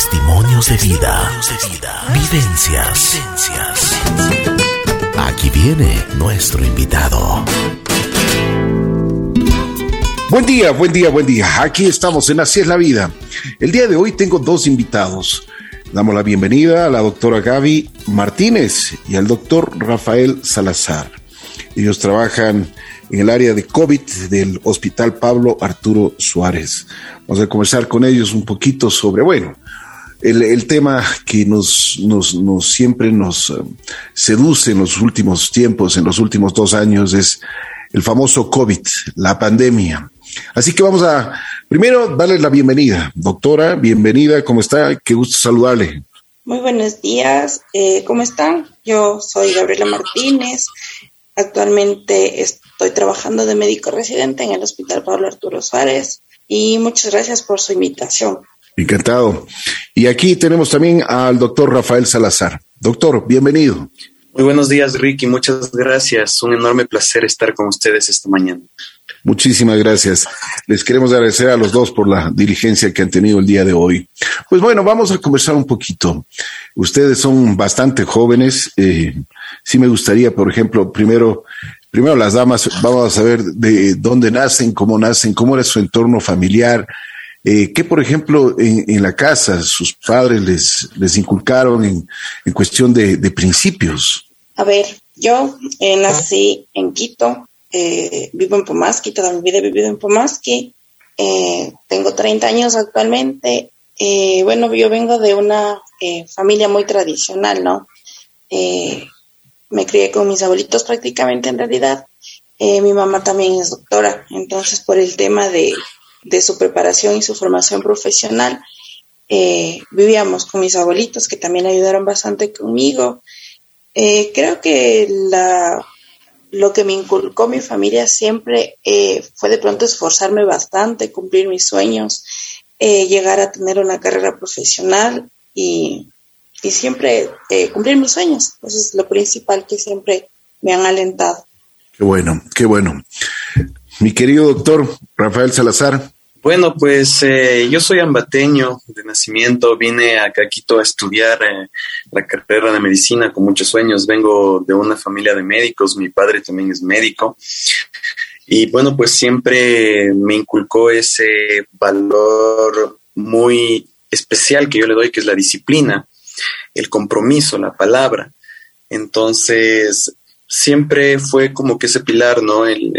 Testimonios de vida. Vivencias. Aquí viene nuestro invitado. Buen día, buen día, buen día. Aquí estamos en Así es la vida. El día de hoy tengo dos invitados. Damos la bienvenida a la doctora Gaby Martínez y al doctor Rafael Salazar. Ellos trabajan en el área de COVID del Hospital Pablo Arturo Suárez. Vamos a conversar con ellos un poquito sobre, bueno, el, tema que nos, nos, nos, siempre nos eh, seduce en los últimos tiempos, en los últimos dos años, es el famoso COVID, la pandemia. Así que vamos a primero darle la bienvenida. Doctora, bienvenida, ¿cómo está? Qué gusto saludarle. Muy buenos días, eh, ¿cómo están? Yo soy Gabriela Martínez, actualmente estoy trabajando de médico residente en el Hospital Pablo Arturo Suárez y muchas gracias por su invitación. Encantado. Y aquí tenemos también al doctor Rafael Salazar. Doctor, bienvenido. Muy buenos días, Ricky. Muchas gracias. Un enorme placer estar con ustedes esta mañana. Muchísimas gracias. Les queremos agradecer a los dos por la diligencia que han tenido el día de hoy. Pues bueno, vamos a conversar un poquito. Ustedes son bastante jóvenes. Eh, sí me gustaría, por ejemplo, primero, primero las damas, vamos a saber de dónde nacen, cómo nacen, cómo era su entorno familiar, eh, ¿Qué, por ejemplo, en, la casa sus padres les, les inculcaron en, en cuestión de, de, principios? A ver, yo eh, nací en Quito, eh, vivo en Pomasqui, toda mi vida he vivido en Pomasqui, eh, tengo 30 años actualmente. Eh, bueno, yo vengo de una familia muy tradicional, ¿no? me crié con mis abuelitos prácticamente en realidad. mi mamá también es doctora, entonces por el tema de de su preparación y su formación profesional. Eh, vivíamos con mis abuelitos que también ayudaron bastante conmigo. Eh, creo que la, lo que me inculcó mi familia siempre eh, fue de pronto esforzarme bastante, cumplir mis sueños, llegar a tener una carrera profesional y, y siempre cumplir mis sueños. Eso es lo principal que siempre me han alentado. Qué bueno, qué bueno. Mi querido doctor Rafael Salazar. Bueno, pues eh, yo soy ambateño de nacimiento, vine a Quito a estudiar eh, la carrera de medicina con muchos sueños, vengo de una familia de médicos, mi padre también es médico y bueno, pues siempre me inculcó ese valor muy especial que yo le doy, que es la disciplina, el compromiso, la palabra. Entonces, siempre fue como que ese pilar, ¿no? El,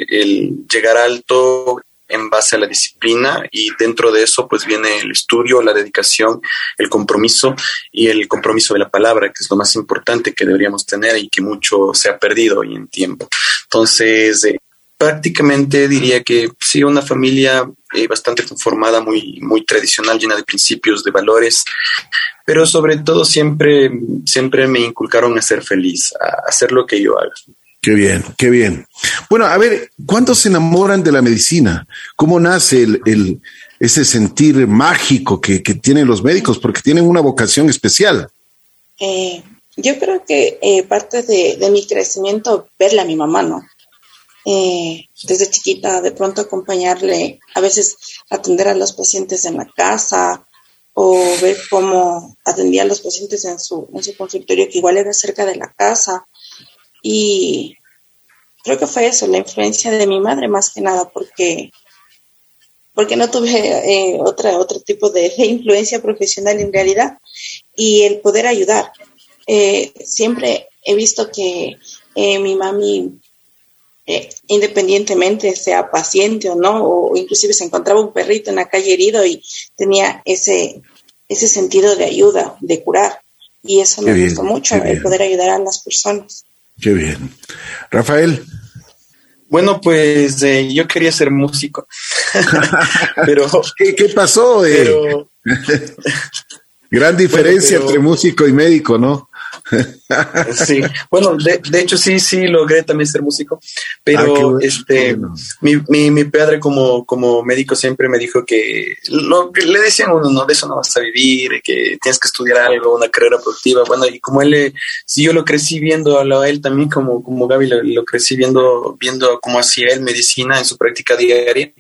llegar alto en base a la disciplina y dentro de eso pues viene el estudio, la dedicación, el compromiso y el compromiso de la palabra, que es lo más importante que deberíamos tener y que mucho se ha perdido hoy en tiempo. Entonces, eh, prácticamente diría que sí, una familia eh, bastante conformada, muy, muy tradicional, llena de principios, de valores, pero sobre todo siempre, siempre me inculcaron a ser feliz, a hacer lo que yo haga. Qué bien, qué bien. Bueno, a ver, ¿cuántos se enamoran de la medicina? ¿Cómo nace el, ese sentir mágico que, tienen los médicos? Porque tienen una vocación especial. Eh, yo creo que eh, parte de, mi crecimiento, verla a mi mamá, ¿no? Eh, desde chiquita, de pronto acompañarle, a veces atender a los pacientes en la casa ver cómo atendía a los pacientes en su, en su consultorio, que igual era cerca de la casa y creo que fue eso, la influencia de mi madre más que nada, porque, porque no tuve eh, otra, otro tipo de, influencia profesional en realidad. Y el poder ayudar. Eh, siempre he visto que eh, mi mami, independientemente sea paciente o no, o inclusive se encontraba un perrito en la calle herido y tenía ese, ese sentido de ayuda, de curar. Y eso me gustó mucho, el poder ayudar a las personas. Qué bien. Rafael. Bueno, pues eh, yo quería ser músico. pero ¿Qué, pasó? Eh? Gran diferencia entre músico y médico, ¿no? Sí, bueno, de, de, hecho sí, sí logré también ser músico, pero ah, este, mi, mi, mi, padre como, como médico siempre me dijo que lo que le decían uno, no, de eso no vas a vivir, que tienes que estudiar algo, una carrera productiva, bueno, y como él, si yo lo crecí viendo a él también, como, como Gaby lo, lo crecí viendo, viendo cómo hacía él medicina en su práctica diaria,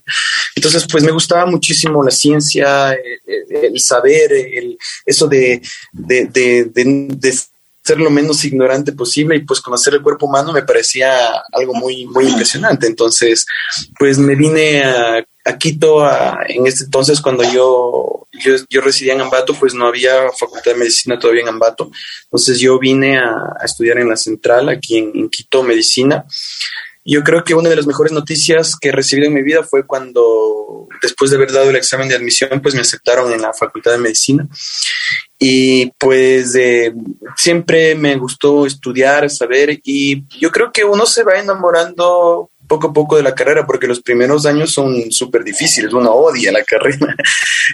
entonces pues me gustaba muchísimo la ciencia, el, el saber, el, eso de, de, de, de ser lo menos ignorante posible y pues conocer el cuerpo humano me parecía algo muy, muy impresionante. Entonces, pues me vine a, Quito en este entonces cuando yo, yo, residía en Ambato, pues no había facultad de medicina todavía en Ambato. Entonces yo vine a, estudiar en la central aquí en, Quito medicina. Yo creo que una de las mejores noticias que he recibido en mi vida fue cuando, después de haber dado el examen de admisión, pues me aceptaron en la Facultad de Medicina. Y pues eh, siempre me gustó estudiar, saber, y yo creo que uno se va enamorando poco a poco de la carrera, porque los primeros años son súper difíciles, uno odia la carrera,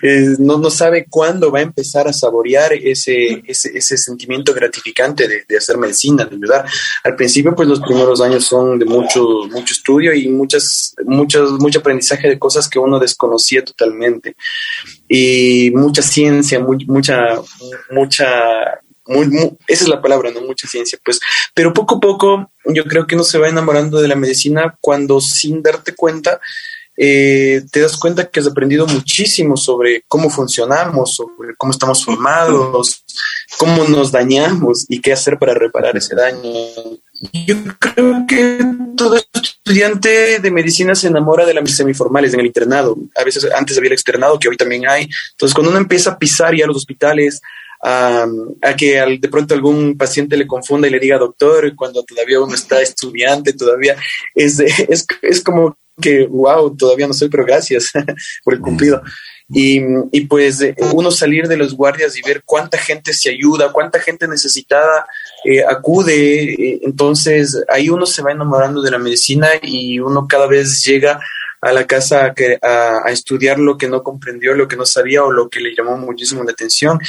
no, no sabe cuándo va a empezar a saborear ese, ese, ese sentimiento gratificante de, de, hacer medicina, de ayudar. Al principio, pues los primeros años son de mucho, mucho estudio y muchas, muchos, mucho aprendizaje de cosas que uno desconocía totalmente. Y mucha ciencia, mucha, mucha esa es la palabra, no mucha ciencia, pues, pero poco a poco yo creo que uno se va enamorando de la medicina cuando sin darte cuenta eh, te das cuenta que has aprendido muchísimo sobre cómo funcionamos, sobre cómo estamos formados, cómo nos dañamos y qué hacer para reparar ese daño. Yo creo que todo estudiante de medicina se enamora de las semiformales en el internado. A veces antes había el externado, que hoy también hay. Entonces, cuando uno empieza a pisar ya los hospitales, a, que al, de pronto algún paciente le confunda y le diga doctor cuando todavía uno está estudiante, todavía es, es, es como que, wow, todavía no soy, pero gracias por el cumplido. Y, y, pues uno salir de los guardias y ver cuánta gente se ayuda, cuánta gente necesitada eh, acude, eh, entonces ahí uno se va enamorando de la medicina y uno cada vez llega a la casa a, a, estudiar lo que no comprendió, lo que no sabía o lo que le llamó muchísimo la atención.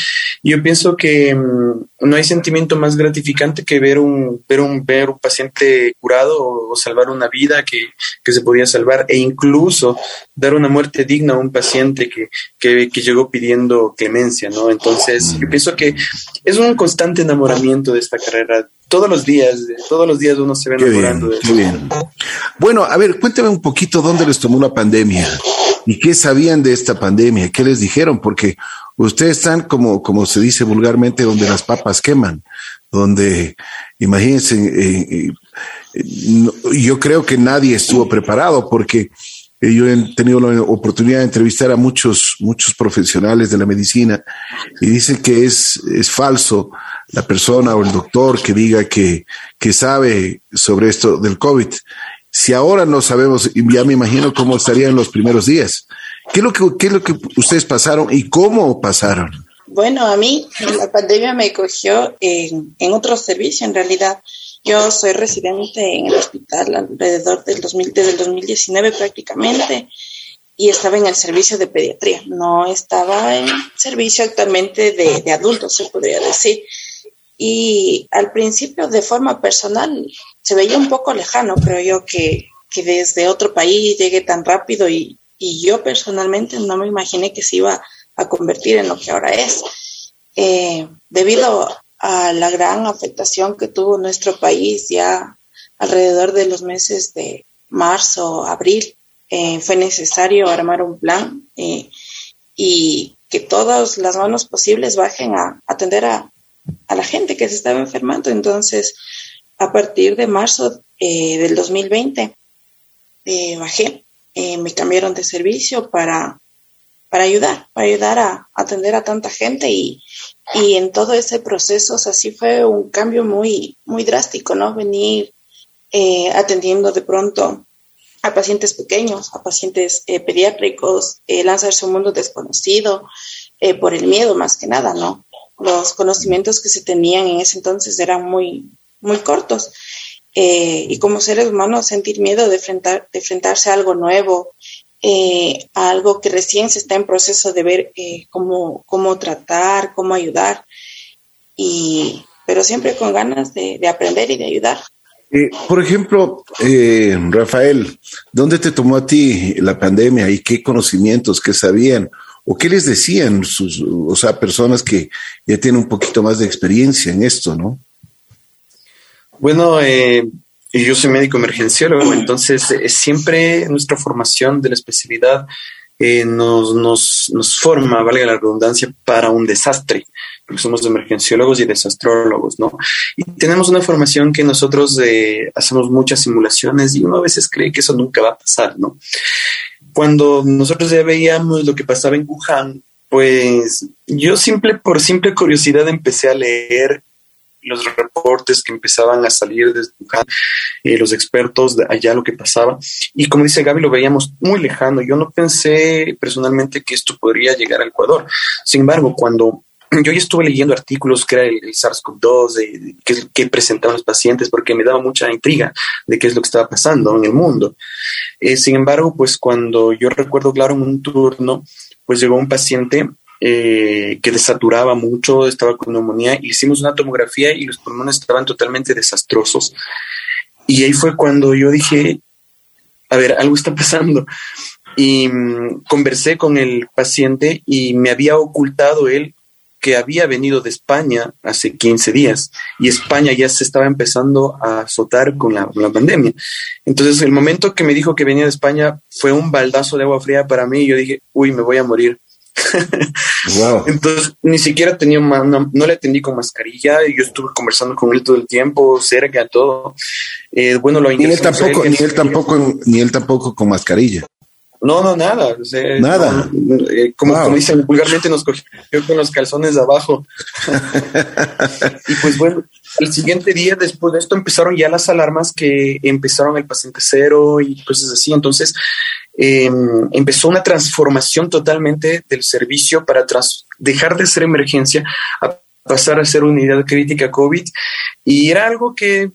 Yo pienso que mm, no hay sentimiento más gratificante que ver un, ver un, ver un paciente curado o, salvar una vida que, que, se podía salvar e incluso dar una muerte digna a un paciente que, que, que llegó pidiendo clemencia, ¿no? Entonces, yo pienso que es un constante enamoramiento de esta carrera todos los días, todos los días uno se ve enamorando de bien. Bueno, a ver, cuéntame un poquito dónde les tomó la pandemia y qué sabían de esta pandemia, qué les dijeron, porque ustedes están como, como se dice vulgarmente, donde las papas queman, donde, imagínense, eh, eh, yo creo que nadie estuvo preparado porque eh, yo he tenido la oportunidad de entrevistar a muchos, muchos profesionales de la medicina y dicen que es, es falso la persona o el doctor que diga que, que sabe sobre esto del COVID. Si ahora no sabemos, ya me imagino cómo estarían los primeros días. ¿Qué es lo que, qué es lo que ustedes pasaron y cómo pasaron? Bueno, a mí la pandemia me cogió en, en otro servicio, en realidad. Yo soy residente en el hospital alrededor del 2000, desde el 2019 prácticamente y estaba en el servicio de pediatría, no estaba en servicio actualmente de, de adultos, se podría decir. Y al principio, de forma personal, se veía un poco lejano, creo yo, que, que desde otro país llegue tan rápido y, y, yo personalmente no me imaginé que se iba a convertir en lo que ahora es. Eh, debido a la gran afectación que tuvo nuestro país ya alrededor de los meses de marzo, abril, eh, fue necesario armar un plan eh, y que todas las manos posibles bajen a atender a, a la gente que se estaba enfermando. Entonces, a partir de marzo eh, del 2020, eh, bajé, eh, me cambiaron de servicio para, para ayudar, para ayudar a, atender a tanta gente y, y en todo ese proceso, o sea, fue un cambio muy, muy drástico, ¿no? Venir atendiendo de pronto a pacientes pequeños, a pacientes pediátricos, lanzarse a un mundo desconocido, por el miedo más que nada, ¿no? Los conocimientos que se tenían en ese entonces eran muy, muy cortos. Eh, y como seres humanos sentir miedo de, enfrentar, de enfrentarse a algo nuevo, eh, a algo que recién se está en proceso de ver eh, cómo, cómo tratar, cómo ayudar. Y, pero siempre con ganas de, aprender y de ayudar. Eh, por ejemplo, eh, Rafael, ¿dónde te tomó a ti la pandemia y qué conocimientos, qué sabían o qué les decían sus, o sea, personas que ya tienen un poquito más de experiencia en esto, ¿no? Bueno, eh, yo soy médico emergenciólogo, entonces eh, siempre nuestra formación de la especialidad eh, nos, nos, nos, forma, valga la redundancia, para un desastre, porque somos emergenciólogos y desastrólogos, ¿no? Y tenemos una formación que nosotros eh, hacemos muchas simulaciones y uno a veces cree que eso nunca va a pasar, ¿no? Cuando nosotros ya veíamos lo que pasaba en Wuhan, pues yo simple por simple curiosidad empecé a leer los reportes que empezaban a salir desde eh, los expertos de allá lo que pasaba. Y como dice Gaby, lo veíamos muy lejano. Yo no pensé personalmente que esto podría llegar a Ecuador. Sin embargo, cuando yo ya estuve leyendo artículos que era el, SARS-CoV-2, que, que, presentaban los pacientes, porque me daba mucha intriga de qué es lo que estaba pasando en el mundo. Eh, sin embargo, pues cuando yo recuerdo, claro, en un turno, pues llegó un paciente eh, que desaturaba mucho, estaba con neumonía, hicimos una tomografía y los pulmones estaban totalmente desastrosos. Y ahí fue cuando yo dije, a ver, algo está pasando. Y mm, conversé con el paciente y me había ocultado él que había venido de España hace 15 días y España ya se estaba empezando a azotar con la, pandemia. Entonces, el momento que me dijo que venía de España fue un baldazo de agua fría para mí y yo dije, uy, me voy a morir. Entonces, ni siquiera tenía, no, no, le atendí con mascarilla y yo estuve conversando con él todo el tiempo, cerca, todo. Eh, bueno, lo ni él tampoco, ni él tampoco, ni él tampoco con mascarilla. No, no, nada. nada. Eh, como, como, dicen vulgarmente, nos cogió con los calzones de abajo. y pues bueno, el siguiente día después de esto empezaron ya las alarmas que empezaron el paciente cero y cosas así. Entonces, Em, empezó una transformación totalmente del servicio para dejar de ser emergencia a pasar a ser unidad crítica COVID. Y era algo que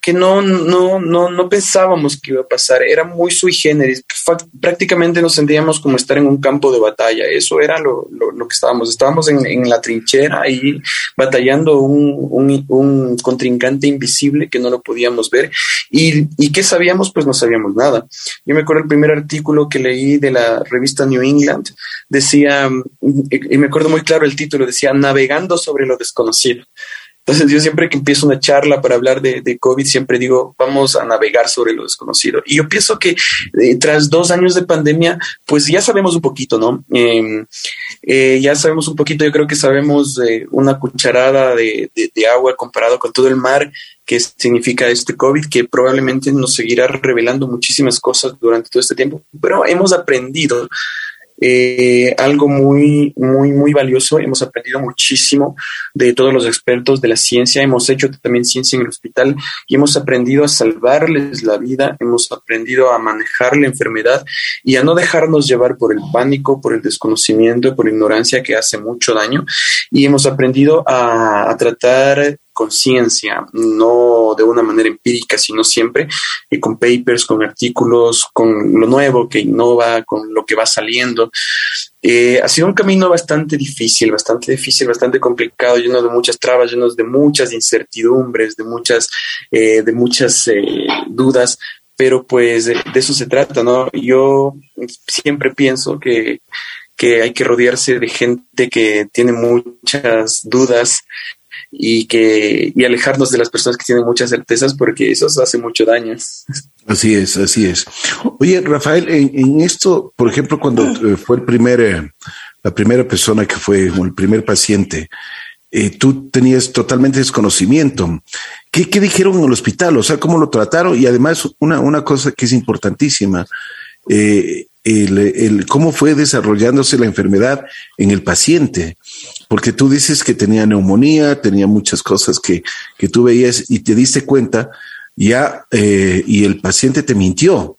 que no, no, no, no pensábamos que iba a pasar. Era muy sui generis. Prácticamente nos sentíamos como estar en un campo de batalla. Eso era lo, lo, que estábamos. Estábamos en, en, la trinchera y batallando un, un, un, contrincante invisible que no lo podíamos ver. Y, y qué sabíamos, pues no sabíamos nada. Yo me acuerdo el primer artículo que leí de la revista New England. Decía, y me acuerdo muy claro el título, decía, Navegando sobre lo desconocido. Entonces yo siempre que empiezo una charla para hablar de, COVID, siempre digo, vamos a navegar sobre lo desconocido. Y yo pienso que eh, tras dos años de pandemia, pues ya sabemos un poquito, ¿no? Eh, eh, ya sabemos un poquito, yo creo que sabemos una cucharada de, de, de, agua comparado con todo el mar que significa este COVID, que probablemente nos seguirá revelando muchísimas cosas durante todo este tiempo, pero hemos aprendido eh, algo muy, muy, muy valioso. Hemos aprendido muchísimo de todos los expertos de la ciencia. Hemos hecho también ciencia en el hospital y hemos aprendido a salvarles la vida. Hemos aprendido a manejar la enfermedad y a no dejarnos llevar por el pánico, por el desconocimiento, por ignorancia que hace mucho daño. Y hemos aprendido a, a tratar conciencia, no de una manera empírica, sino siempre y con papers, con artículos, con lo nuevo que innova, con lo que va saliendo. Eh, ha sido un camino bastante difícil, bastante difícil, bastante complicado, lleno de muchas trabas, lleno de muchas incertidumbres, de muchas, eh, de muchas eh, dudas, pero pues de, de, eso se trata, ¿no? Yo siempre pienso que, que hay que rodearse de gente que tiene muchas dudas, y que y alejarnos de las personas que tienen muchas certezas porque eso hace mucho daño. Así es, así es. Oye, Rafael, en, en esto, por ejemplo, cuando eh, fue el primer, eh, la primera persona que fue, el primer paciente, eh, tú tenías totalmente desconocimiento. ¿Qué, ¿Qué, dijeron en el hospital? O sea, ¿cómo lo trataron? Y además, una, una cosa que es importantísima, eh, el, el, cómo fue desarrollándose la enfermedad en el paciente porque tú dices que tenía neumonía, tenía muchas cosas que, que tú veías y te diste cuenta ya eh, y el paciente te mintió.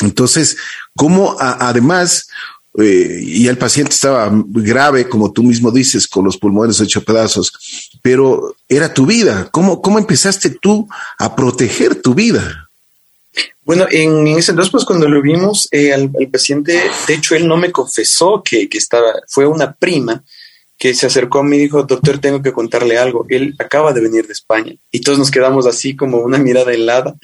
Entonces, ¿cómo además, eh, y el paciente estaba grave, como tú mismo dices, con los pulmones hechos pedazos, pero era tu vida. ¿Cómo, cómo empezaste tú a proteger tu vida? Bueno, en, ese entonces, pues cuando lo vimos, eh, al, paciente, de hecho, él no me confesó que, que estaba, fue una prima que se acercó a mí y dijo, doctor, tengo que contarle algo. Él acaba de venir de España. Y todos nos quedamos así como una mirada helada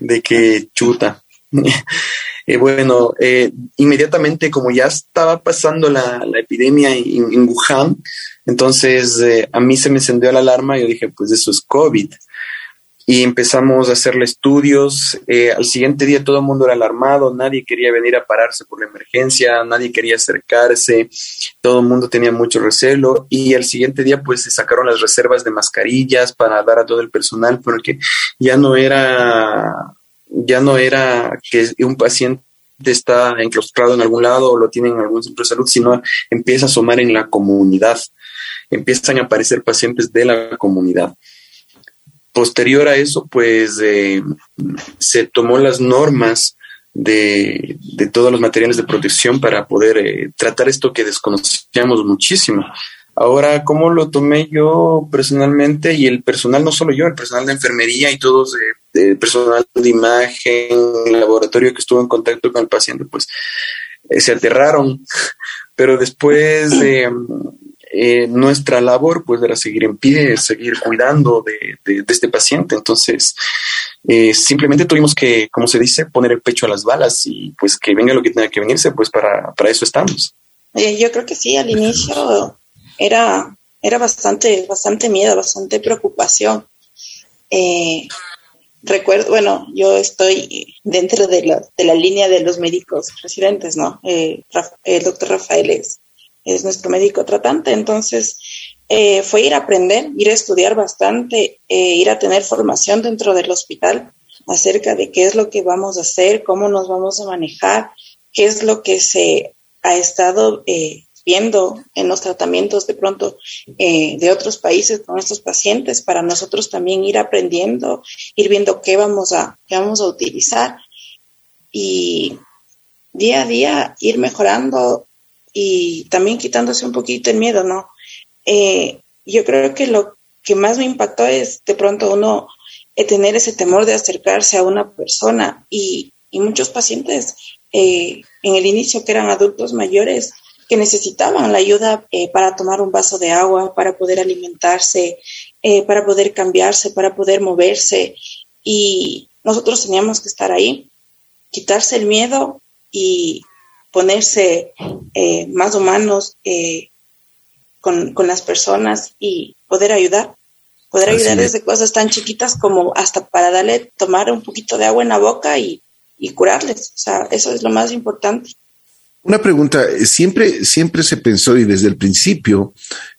de que chuta. bueno, eh, inmediatamente como ya estaba pasando la, epidemia en, Wuhan, entonces eh, a mí se me encendió la alarma y yo dije, pues eso es COVID y empezamos a hacerle estudios. Eh, al siguiente día todo el mundo era alarmado, nadie quería venir a pararse por la emergencia, nadie quería acercarse, todo el mundo tenía mucho recelo y al siguiente día pues se sacaron las reservas de mascarillas para dar a todo el personal porque ya no era ya no era que un paciente está enclaustrado en algún lado o lo tienen en algún centro de salud, sino empieza a asomar en la comunidad, empiezan a aparecer pacientes de la comunidad. Posterior a eso, pues eh, se tomó las normas de, todos los materiales de protección para poder eh, tratar esto que desconocíamos muchísimo. Ahora, ¿cómo lo tomé yo personalmente? Y el personal, no solo yo, el personal de enfermería y todos, eh, el personal de imagen, el laboratorio que estuvo en contacto con el paciente, pues se aterraron. Pero después eh, nuestra labor pues era seguir en pie, seguir cuidando de, este paciente. Entonces, eh, simplemente tuvimos que, como se dice, poner el pecho a las balas y pues que venga lo que tenga que venirse, pues para, para eso estamos. yo creo que sí, al inicio era, era bastante, bastante miedo, bastante preocupación. Eh, recuerdo, bueno, yo estoy dentro de la, de la línea de los médicos residentes, ¿no? el doctor Rafael es es nuestro médico tratante. Entonces, eh, fue ir a aprender, ir a estudiar bastante, eh, ir a tener formación dentro del hospital acerca de qué es lo que vamos a hacer, cómo nos vamos a manejar, qué es lo que se ha estado eh, viendo en los tratamientos de pronto de otros países con estos pacientes para nosotros también ir aprendiendo, ir viendo qué vamos a, qué vamos a utilizar y día a día ir mejorando y también quitándose un poquito el miedo, ¿no? Eh, yo creo que lo que más me impactó es de pronto uno eh, tener ese temor de acercarse a una persona y, muchos pacientes eh, en el inicio que eran adultos mayores que necesitaban la ayuda para tomar un vaso de agua, para poder alimentarse, para poder cambiarse, para poder moverse y nosotros teníamos que estar ahí, quitarse el miedo y ponerse eh, más humanos eh, con, las personas y poder ayudar. Poder ayudar desde cosas tan chiquitas como hasta para darle, tomar un poquito de agua en la boca y, curarles. O sea, eso es lo más importante. Una pregunta, siempre, siempre se pensó y desde el principio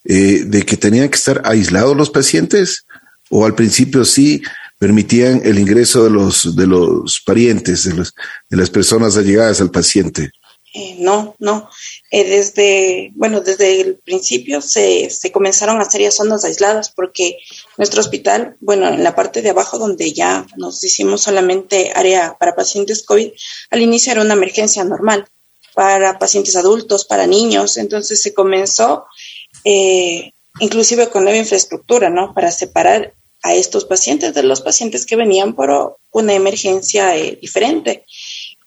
eh, de que tenían que estar aislados los pacientes o al principio sí permitían el ingreso de los, de los parientes, de, los, de las personas allegadas al paciente. Eh, no, no. Eh, desde, bueno, desde el principio se, se comenzaron a hacer ya zonas aisladas porque nuestro hospital, bueno, en la parte de abajo donde ya nos hicimos solamente área para pacientes COVID, al inicio era una emergencia normal para pacientes adultos, para niños, entonces se comenzó eh, inclusive con nueva infraestructura, ¿no? Para separar a estos pacientes de los pacientes que venían por una emergencia diferente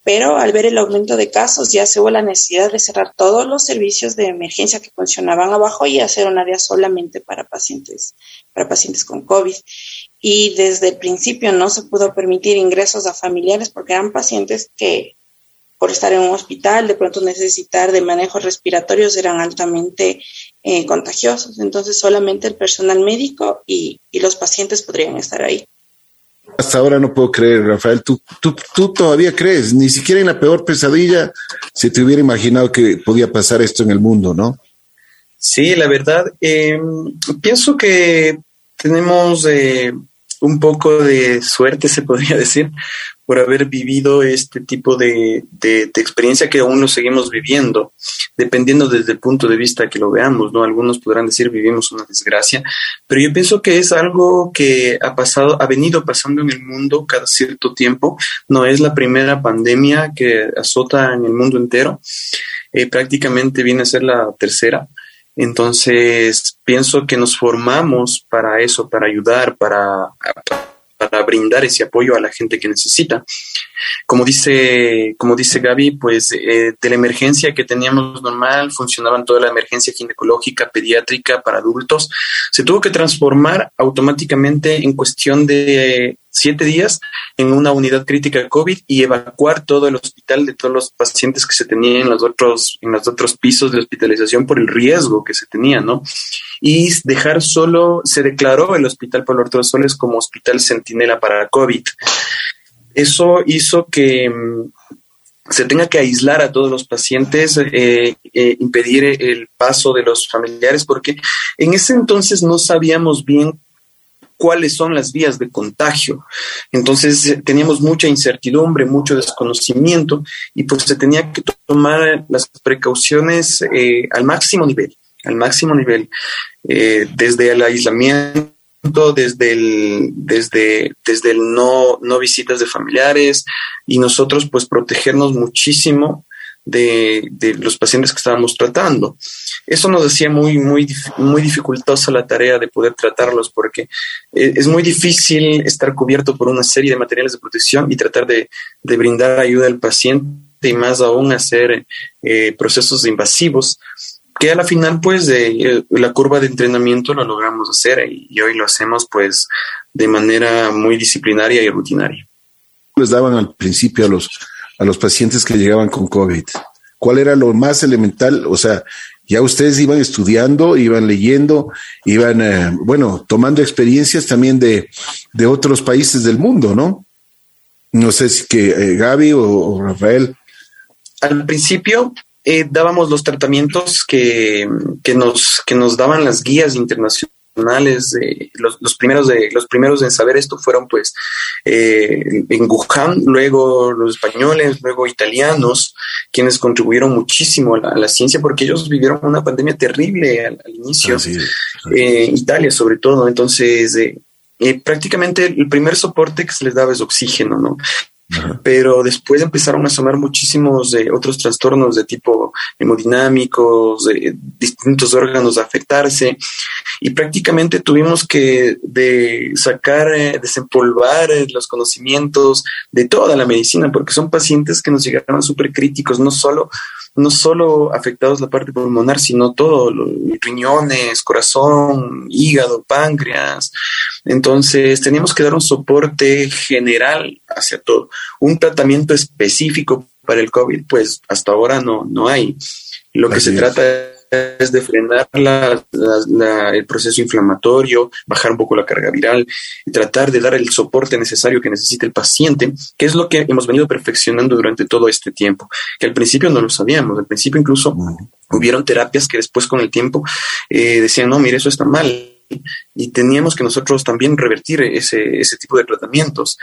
pero al ver el aumento de casos ya se hubo la necesidad de cerrar todos los servicios de emergencia que funcionaban abajo y hacer un área solamente para pacientes, para pacientes con COVID. Y desde el principio no se pudo permitir ingresos a familiares porque eran pacientes que por estar en un hospital, de pronto necesitar de manejos respiratorios eran altamente eh, contagiosos. Entonces solamente el personal médico y los pacientes podrían estar ahí. Hasta ahora no puedo creer, Rafael. ¿Tú, tú, todavía crees, ni siquiera en la peor pesadilla se te hubiera imaginado que podía pasar esto en el mundo, ¿no? Sí, la verdad, em, pienso que tenemos eh, un poco de suerte, se podría decir, por haber vivido este tipo de, experiencia que aún lo seguimos viviendo, dependiendo desde el punto de vista que lo veamos, ¿no? Algunos podrán decir vivimos una desgracia, pero yo pienso que es algo que ha pasado, ha venido pasando en el mundo cada cierto tiempo, no es la primera pandemia que azota en el mundo entero, eh, prácticamente viene a ser la tercera. Entonces, pienso que nos formamos para eso, para ayudar, para para brindar ese apoyo a la gente que necesita. Como dice, como dice Gaby, pues eh, de la emergencia que teníamos normal, funcionaban toda la emergencia ginecológica, pediátrica para adultos, se tuvo que transformar automáticamente en cuestión de siete días en una unidad crítica COVID y evacuar todo el hospital de todos los pacientes que se tenían en los otros, en los otros pisos de hospitalización por el riesgo que se tenía, ¿no? Y dejar solo, se declaró el Hospital Pablo Arturo Soles como hospital centinela para COVID. Eso hizo que mm, se tenga que aislar a todos los pacientes, eh, eh, impedir el paso de los familiares, porque en ese entonces no sabíamos bien cuáles son las vías de contagio. Entonces eh, teníamos mucha incertidumbre, mucho desconocimiento y pues se tenía que tomar las precauciones eh, al máximo nivel, al máximo nivel, eh, desde el aislamiento desde el, desde, el no visitas de familiares y nosotros pues protegernos muchísimo de, de, los pacientes que estábamos tratando. Eso nos hacía muy, muy, muy dificultosa la tarea de poder tratarlos porque eh, es muy difícil estar cubierto por una serie de materiales de protección y tratar de, de brindar ayuda al paciente y más aún hacer eh, procesos invasivos que a la final pues eh, la curva de entrenamiento lo logramos hacer y, y hoy lo hacemos pues de manera muy disciplinaria y rutinaria. Les daban al principio a los a los pacientes que llegaban con COVID? ¿Cuál era lo más elemental? O sea, ya ustedes iban estudiando, iban leyendo, iban, eh, bueno, tomando experiencias también de, de, otros países del mundo, ¿no? No sé si que eh, Gaby o, Rafael. Al principio eh, dábamos los tratamientos que, que, nos, que nos daban las guías internacionales eh, los, los, primeros de los primeros en saber esto fueron pues eh, en Wuhan, luego los españoles, luego italianos, quienes contribuyeron muchísimo a la, a la ciencia porque ellos vivieron una pandemia terrible al, al inicio, así es, así eh, Italia sobre todo, entonces prácticamente el primer soporte que se les daba es oxígeno, ¿no? Pero después empezaron a asomar muchísimos eh, otros trastornos de tipo hemodinámicos, de distintos órganos a afectarse y prácticamente tuvimos que sacar, eh, desempolvar eh, los conocimientos de toda la medicina porque son pacientes que nos llegaban súper críticos, no solo no solo afectados la parte pulmonar, sino todo, los riñones, corazón, hígado, páncreas. Entonces, teníamos que dar un soporte general hacia todo. Un tratamiento específico para el COVID, pues hasta ahora no, no hay. Lo que se es. trata es de frenar la, la, la, el proceso inflamatorio, bajar un poco la carga viral y tratar de dar el soporte necesario que necesita el paciente, que es lo que hemos venido perfeccionando durante todo este tiempo, que al principio no lo sabíamos, al principio incluso hubieron terapias que después con el tiempo eh, decían, no, mire, eso está mal, y teníamos que nosotros también revertir ese, ese tipo de tratamientos.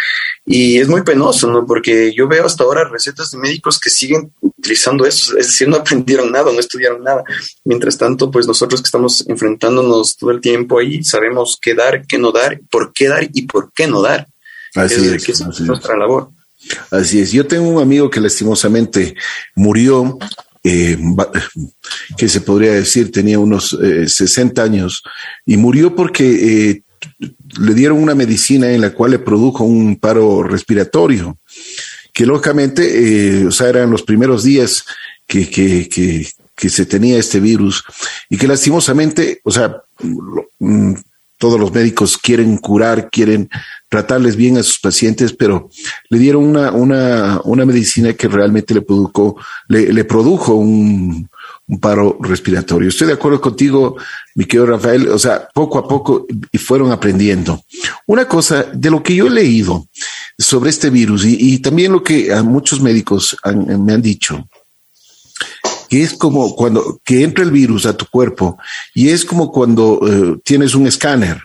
Y es muy penoso, ¿no? Porque yo veo hasta ahora recetas de médicos que siguen utilizando eso, es decir, no aprendieron nada, no estudiaron nada. Mientras tanto, pues nosotros que estamos enfrentándonos todo el tiempo ahí, sabemos qué dar, qué no dar, por qué dar y por qué no dar. Así es, es, es, es nuestra labor. Así es. Yo tengo un amigo que lastimosamente murió eh, que se podría decir tenía unos eh, 60 años y murió porque eh, le dieron una medicina en la cual le produjo un paro respiratorio, que lógicamente, eh, o sea, eran los primeros días que, que, que, que, se tenía este virus y que lastimosamente, o sea, mm, todos los médicos quieren curar, quieren tratarles bien a sus pacientes, pero le dieron una, una, una medicina que realmente le produjo, le, produjo un, paro respiratorio. Estoy de acuerdo contigo, mi querido Rafael, o sea, poco a poco y fueron aprendiendo. Una cosa de lo que yo he leído sobre este virus y, también lo que muchos médicos me han dicho, que es como cuando que entra el virus a tu cuerpo y es como cuando uh, tienes un escáner.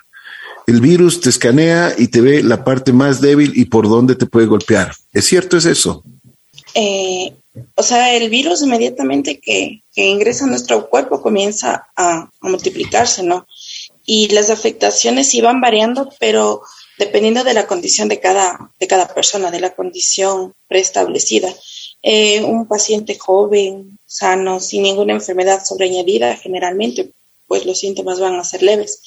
El virus te escanea y te ve la parte más débil y por dónde te puede golpear. ¿Es cierto? ¿Es eso? Eh, o sea, el virus inmediatamente que, que, ingresa a nuestro cuerpo comienza a, a multiplicarse, ¿no? Y las afectaciones iban variando, pero dependiendo de la condición de cada, de cada persona, de la condición preestablecida. Eh, un paciente joven, sano, sin ninguna enfermedad sobreañadida, generalmente pues los síntomas van a ser leves.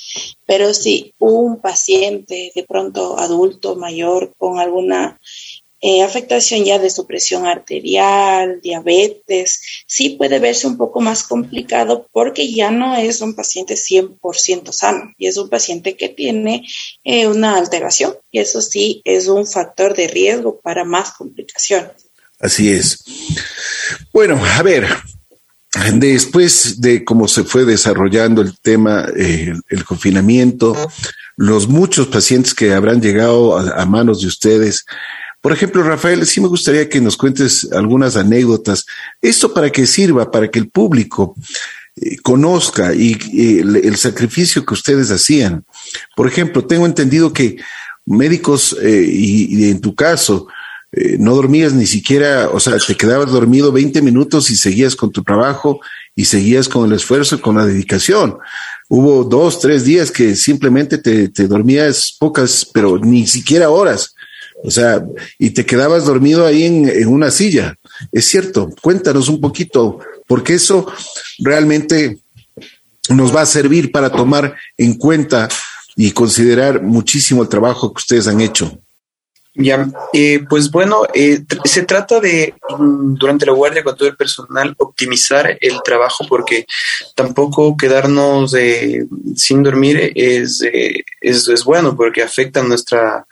Pero si un paciente de pronto adulto, mayor, con alguna eh, afectación ya de su presión arterial, diabetes, sí puede verse un poco más complicado porque ya no es un paciente 100% sano y es un paciente que tiene eh, una alteración y eso sí es un factor de riesgo para más complicaciones. Así es. Bueno, a ver, después de cómo se fue desarrollando el tema, eh, el confinamiento, los muchos pacientes que habrán llegado a manos de ustedes, por ejemplo, Rafael, sí me gustaría que nos cuentes algunas anécdotas. Esto para que sirva, para que el público eh, conozca y, el, sacrificio que ustedes hacían. Por ejemplo, tengo entendido que médicos, eh, y, en tu caso, eh, no dormías ni siquiera, o sea, te quedabas dormido 20 minutos y seguías con tu trabajo y seguías con el esfuerzo con la dedicación. Hubo dos, tres días que simplemente te, te dormías pocas, pero ni siquiera horas o sea, y te quedabas dormido ahí en, una silla. Es cierto, cuéntanos un poquito, porque eso realmente nos va a servir para tomar en cuenta y considerar muchísimo el trabajo que ustedes han hecho. Ya, eh, pues bueno, eh, se trata de mm, durante la guardia con todo el personal optimizar el trabajo porque tampoco quedarnos sin dormir es, es, es, bueno porque afecta nuestra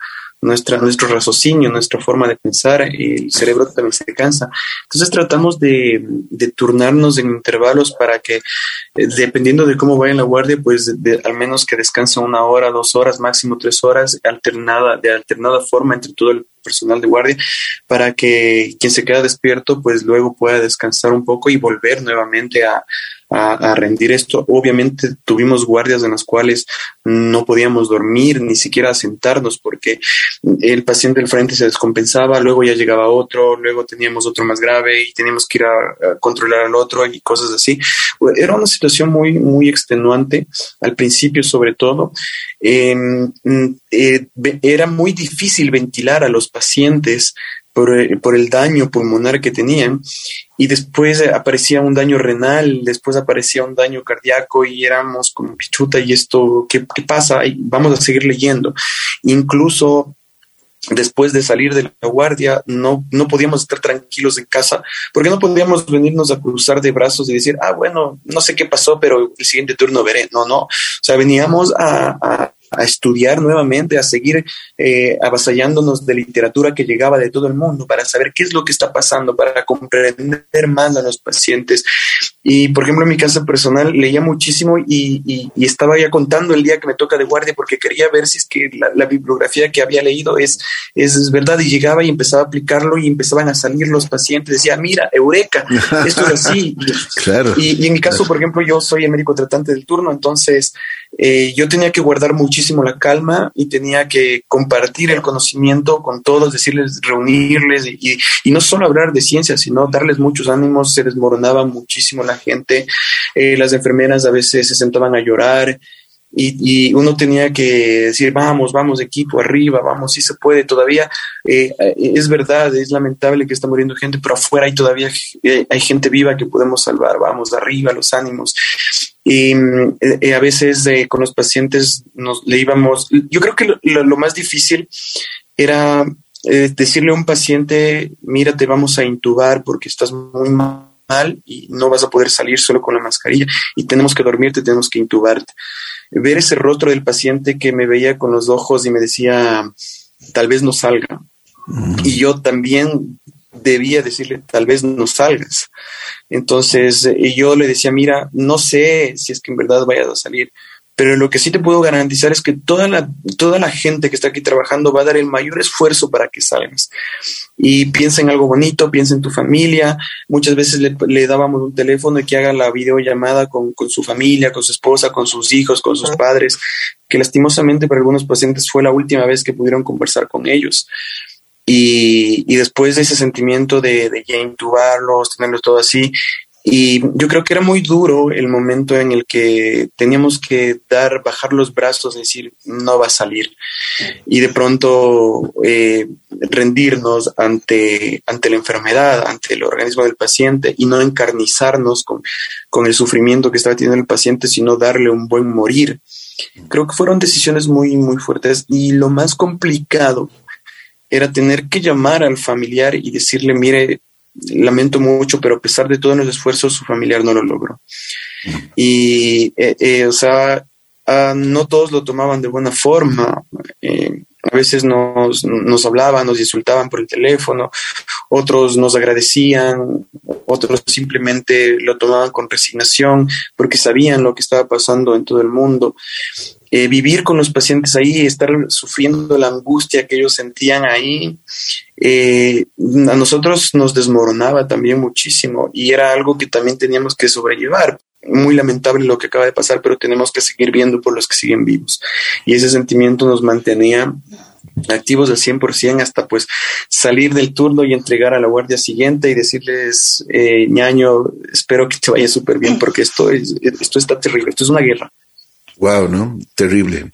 nuestra, nuestro raciocinio, nuestra forma de pensar, el cerebro también se cansa. Entonces tratamos de, de turnarnos en intervalos para que, eh, dependiendo de cómo vaya la guardia, pues al menos que descanse una hora, dos horas, máximo tres horas, alternada, de alternada forma entre todo el personal de guardia, para que quien se queda despierto, pues luego pueda descansar un poco y volver nuevamente a, a, rendir esto. Obviamente tuvimos guardias en las cuales no podíamos dormir, ni siquiera sentarnos, porque el paciente del frente se descompensaba, luego ya llegaba otro, luego teníamos otro más grave y teníamos que ir a, controlar al otro y cosas así. Era una situación muy, muy extenuante al principio, sobre todo. Em, eh, era muy difícil ventilar a los pacientes por, eh, por, el daño pulmonar que tenían y después aparecía un daño renal, después aparecía un daño cardíaco y éramos como pichuta y esto, ¿qué, qué pasa? Y vamos a seguir leyendo. Incluso después de salir de la guardia, no, no podíamos estar tranquilos en casa, porque no podíamos venirnos a cruzar de brazos y decir, ah, bueno, no sé qué pasó, pero el siguiente turno veré. No, no. O sea, veníamos a, a estudiar nuevamente, a seguir eh, avasallándonos de literatura que llegaba de todo el mundo para saber qué es lo que está pasando, para comprender más a los pacientes. Y, por ejemplo, en mi casa personal leía muchísimo y, estaba ya contando el día que me toca de guardia porque quería ver si es que la, bibliografía que había leído es, es, verdad y llegaba y empezaba a aplicarlo y empezaban a salir los pacientes. Decía, mira, eureka, esto es así. claro. Y, en mi caso, por ejemplo, yo soy el médico tratante del turno, entonces eh, yo tenía que guardar muchísimo la calma y tenía que compartir el conocimiento con todos, decirles, reunirles y, y no solo hablar de ciencia, sino darles muchos ánimos. Se desmoronaba muchísimo la gente, eh, las enfermeras a veces se sentaban a llorar. Y, uno tenía que decir, vamos, vamos, equipo, arriba, vamos, si se puede todavía. Eh, es verdad, es lamentable que está muriendo gente, pero afuera hay todavía hay gente viva que podemos salvar, vamos, arriba, los ánimos. Y eh, a veces eh, con los pacientes nos le íbamos, yo creo que lo, más difícil era eh, decirle a un paciente, mira, te vamos a intubar porque estás muy mal y no vas a poder salir solo con la mascarilla y tenemos que dormirte, tenemos que intubarte. Ver ese rostro del paciente que me veía con los ojos y me decía, tal vez no salga. Mm. Y yo también debía decirle, tal vez no salgas. Entonces eh, yo le decía, mira, no sé si es que en verdad vayas a salir, pero lo que sí te puedo garantizar es que toda la, toda la gente que está aquí trabajando va a dar el mayor esfuerzo para que salgas. Y piensa en algo bonito, piensa en tu familia. Muchas veces le, dábamos un teléfono y que haga la videollamada con, con su familia, con su esposa, con sus hijos, con sus padres, que lastimosamente para algunos pacientes fue la última vez que pudieron conversar con ellos. Y, y después de ese sentimiento de, de ya intubarlos, tenerlos todo así, Y yo creo que era muy duro el momento en el que teníamos que dar, bajar los brazos, decir, no va a salir. Y de pronto eh, rendirnos ante, ante la enfermedad, ante el organismo del paciente y no encarnizarnos con, con el sufrimiento que estaba teniendo el paciente, sino darle un buen morir. Creo que fueron decisiones muy, muy fuertes y lo más complicado era tener que llamar al familiar y decirle, mire, lamento mucho, pero a pesar de todos los esfuerzos, su familiar no lo logró. Y, eh, eh, o sea, ah, no todos lo tomaban de buena forma. Eh, a veces nos, nos hablaban, nos insultaban por el teléfono, otros nos agradecían, otros simplemente lo tomaban con resignación porque sabían lo que estaba pasando en todo el mundo. Eh, vivir con los pacientes ahí, estar sufriendo la angustia que ellos sentían ahí, eh, a nosotros nos desmoronaba también muchísimo y era algo que también teníamos que sobrellevar. Muy lamentable lo que acaba de pasar, pero tenemos que seguir viendo por los que siguen vivos. Y ese sentimiento nos mantenía activos al 100% hasta pues salir del turno y entregar a la guardia siguiente y decirles, eh, ñaño, espero que te vaya súper bien porque esto, es, esto está terrible, esto es una guerra. Wow, ¿no? Terrible.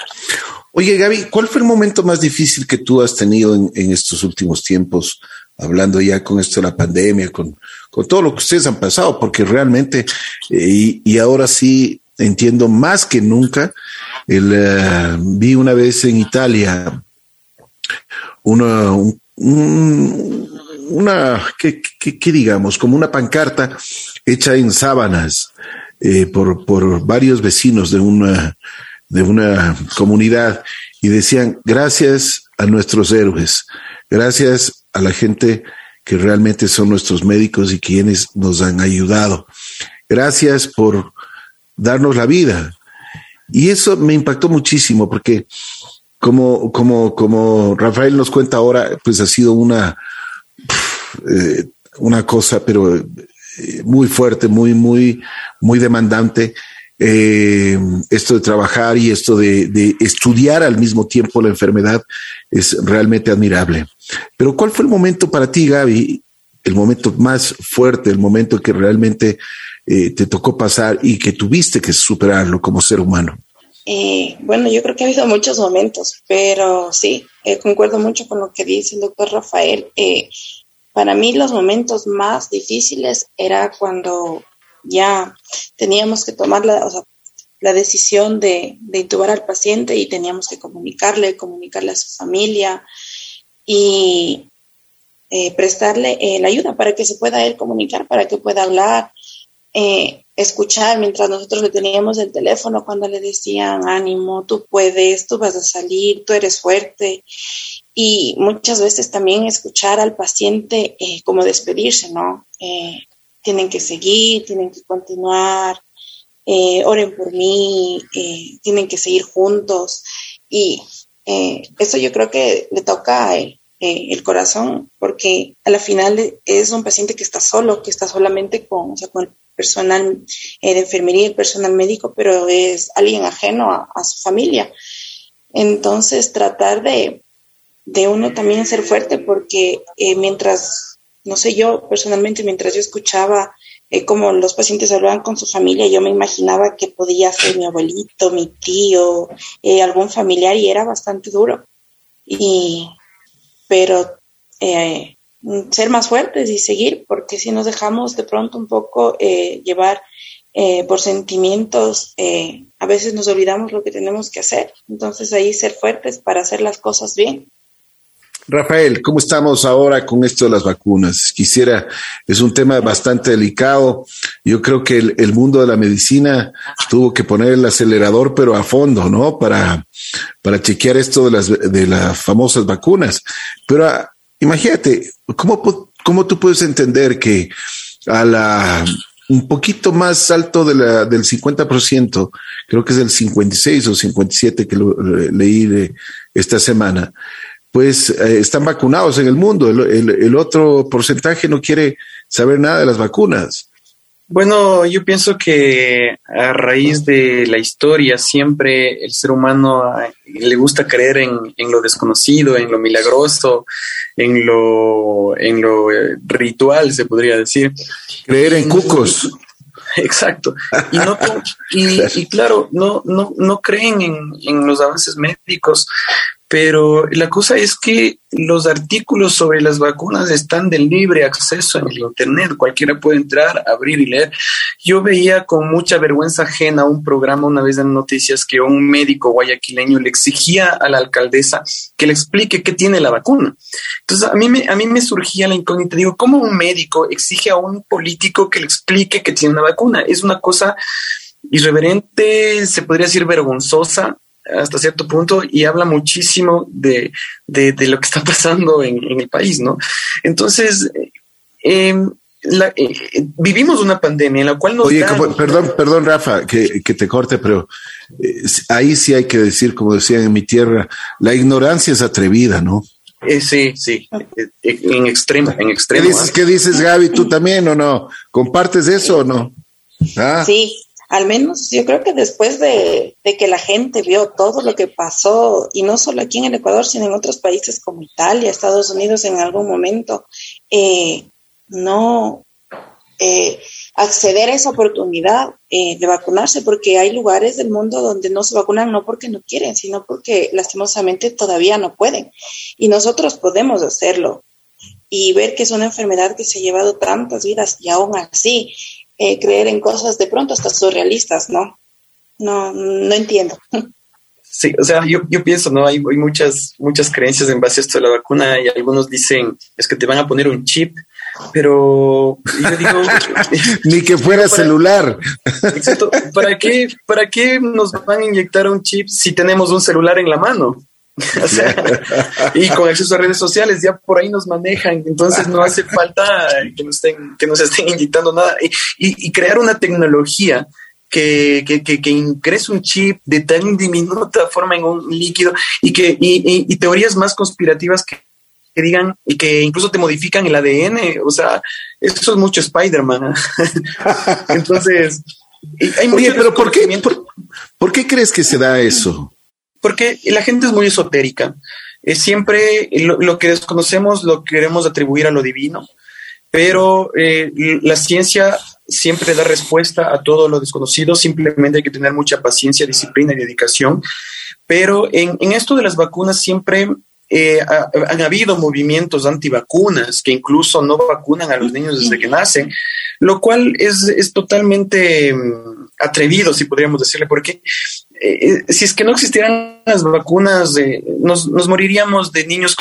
Oye, Gaby, ¿cuál fue el momento más difícil que tú has tenido en, estos últimos tiempos, hablando ya con esto de la pandemia, con, todo lo que ustedes han pasado? Porque realmente, eh, y, ahora sí entiendo más que nunca, eh, vi una vez en Italia una, una ¿qué, digamos? Como una pancarta hecha en sábanas eh, por, por varios vecinos de una de una comunidad y decían, gracias a nuestros héroes, gracias a la gente que realmente son nuestros médicos y quienes nos han ayudado. Gracias por darnos la vida. Y eso me impactó muchísimo porque como, como, como Rafael nos cuenta ahora, pues ha sido una, eh, una cosa, pero eh, muy fuerte, muy, muy, muy demandante eh, esto de trabajar y esto de, estudiar al mismo tiempo la enfermedad es realmente admirable. Pero ¿cuál fue el momento para ti, Gaby? El momento más fuerte, el momento que realmente eh, te tocó pasar y que tuviste que superarlo como ser humano. Eh, bueno, yo creo que ha habido muchos momentos, pero sí, concuerdo mucho con lo que dice el doctor Rafael. Para mí los momentos más difíciles era cuando ya teníamos que tomar la, la decisión de, intubar al paciente y teníamos que comunicarle, comunicarle a su familia y eh, prestarle eh, la ayuda para que se pueda él comunicar, para que pueda hablar, eh, escuchar mientras nosotros le teníamos el teléfono cuando le decían ánimo, tú puedes, tú vas a salir, tú eres fuerte. Y muchas veces también escuchar al paciente como despedirse, ¿no? tienen que seguir, tienen que continuar, eh, oren por mí, eh, tienen que seguir juntos. Y eh, eso yo creo que le toca el corazón, porque a la final es un paciente que está solo, que está solamente con, o sea, con el personal de enfermería, el personal médico, pero es alguien ajeno a, su familia. Entonces, tratar de, de uno también ser fuerte, porque mientras no sé, yo personalmente mientras yo escuchaba eh, cómo los pacientes hablaban con su familia, yo me imaginaba que podía ser mi abuelito, mi tío, eh, algún familiar y era bastante duro. Y, pero eh, ser más fuertes y seguir, porque si nos dejamos de pronto un poco llevar por sentimientos, a veces nos olvidamos lo que tenemos que hacer. Entonces ahí ser fuertes para hacer las cosas bien. Rafael, ¿cómo estamos ahora con esto de las vacunas? Quisiera, es un tema bastante delicado. Yo creo que el, mundo de la medicina tuvo que poner el acelerador, pero a fondo, ¿no? Para, para chequear esto de las, de las famosas vacunas. Pero ah, imagínate, ¿cómo, ¿cómo tú puedes entender que a la un poquito más alto de la, del 50%, creo que es el 56 o 57 que lo, leí esta semana, pues eh, están vacunados en el mundo. El, otro porcentaje no quiere saber nada de las vacunas. Bueno, yo pienso que a raíz de la historia siempre el ser humano eh, le gusta creer en, en lo desconocido, en lo milagroso, en lo, en lo eh, ritual, se podría decir. Creer en cucos. Exacto. Y, no, y, y, claro, no, no, no creen en, en los avances médicos, pero la cosa es que los artículos sobre las vacunas están de libre acceso en el Internet. Cualquiera puede entrar, abrir y leer. Yo veía con mucha vergüenza ajena un programa una vez en noticias que un médico guayaquileño le exigía a la alcaldesa que le explique qué tiene la vacuna. Entonces a mí me, a mí me surgía la incógnita. Digo, ¿cómo un médico exige a un político que le explique que tiene una vacuna? Es una cosa irreverente, se podría decir vergonzosa hasta cierto punto y habla muchísimo de, de, de lo que está pasando en, en, el país, ¿no? Entonces, eh, la, eh, vivimos una pandemia en la cual nos... Oye, como, perdón, perdón, Rafa, que, que te corte, pero eh, ahí sí hay que decir, como decían en mi tierra, la ignorancia es atrevida, ¿no? Eh, sí, sí, en extremo, en extremo. ¿Qué dices, ¿Qué dices, Gaby? ¿Tú también o no? ¿Compartes eso o no? ¿Ah? Sí, al menos yo creo que después de, de, que la gente vio todo lo que pasó, y no solo aquí en el Ecuador, sino en otros países como Italia, Estados Unidos en algún momento, eh, no eh, acceder a esa oportunidad eh, de vacunarse, porque hay lugares del mundo donde no se vacunan no porque no quieren, sino porque lastimosamente todavía no pueden. Y nosotros podemos hacerlo. Y ver que es una enfermedad que se ha llevado tantas vidas y aún así eh, creer en cosas de pronto hasta surrealistas, ¿no? No, no entiendo. Sí, o sea, yo, yo pienso, ¿no? Hay, hay, muchas, muchas creencias en base a esto de la vacuna y algunos dicen, es que te van a poner un chip, pero yo digo... Ni que fuera para, celular. Exacto. ¿Para qué, ¿Para qué nos van a inyectar un chip si tenemos un celular en la mano? o sea, y con acceso a redes sociales ya por ahí nos manejan, entonces no hace falta que nos estén, que nos estén inyectando nada y, y, y crear una tecnología que, que, que, que, ingrese un chip de tan diminuta forma en un líquido y que y, y teorías más conspirativas que, que, digan y que incluso te modifican el ADN, o sea, eso es mucho Spider-Man. entonces, hay Oye, pero ¿por qué, por, ¿por qué crees que se da eso? Porque la gente es muy esotérica. Es siempre lo, que desconocemos lo queremos atribuir a lo divino, pero eh, la ciencia siempre da respuesta a todo lo desconocido, simplemente hay que tener mucha paciencia, disciplina y dedicación. Pero en, esto de las vacunas siempre eh, ha, han habido movimientos antivacunas que incluso no vacunan a los niños desde que nacen, lo cual es, es totalmente um, atrevido, si podríamos decirle, porque eh, si es que no existieran las vacunas, eh, nos, nos, moriríamos de niños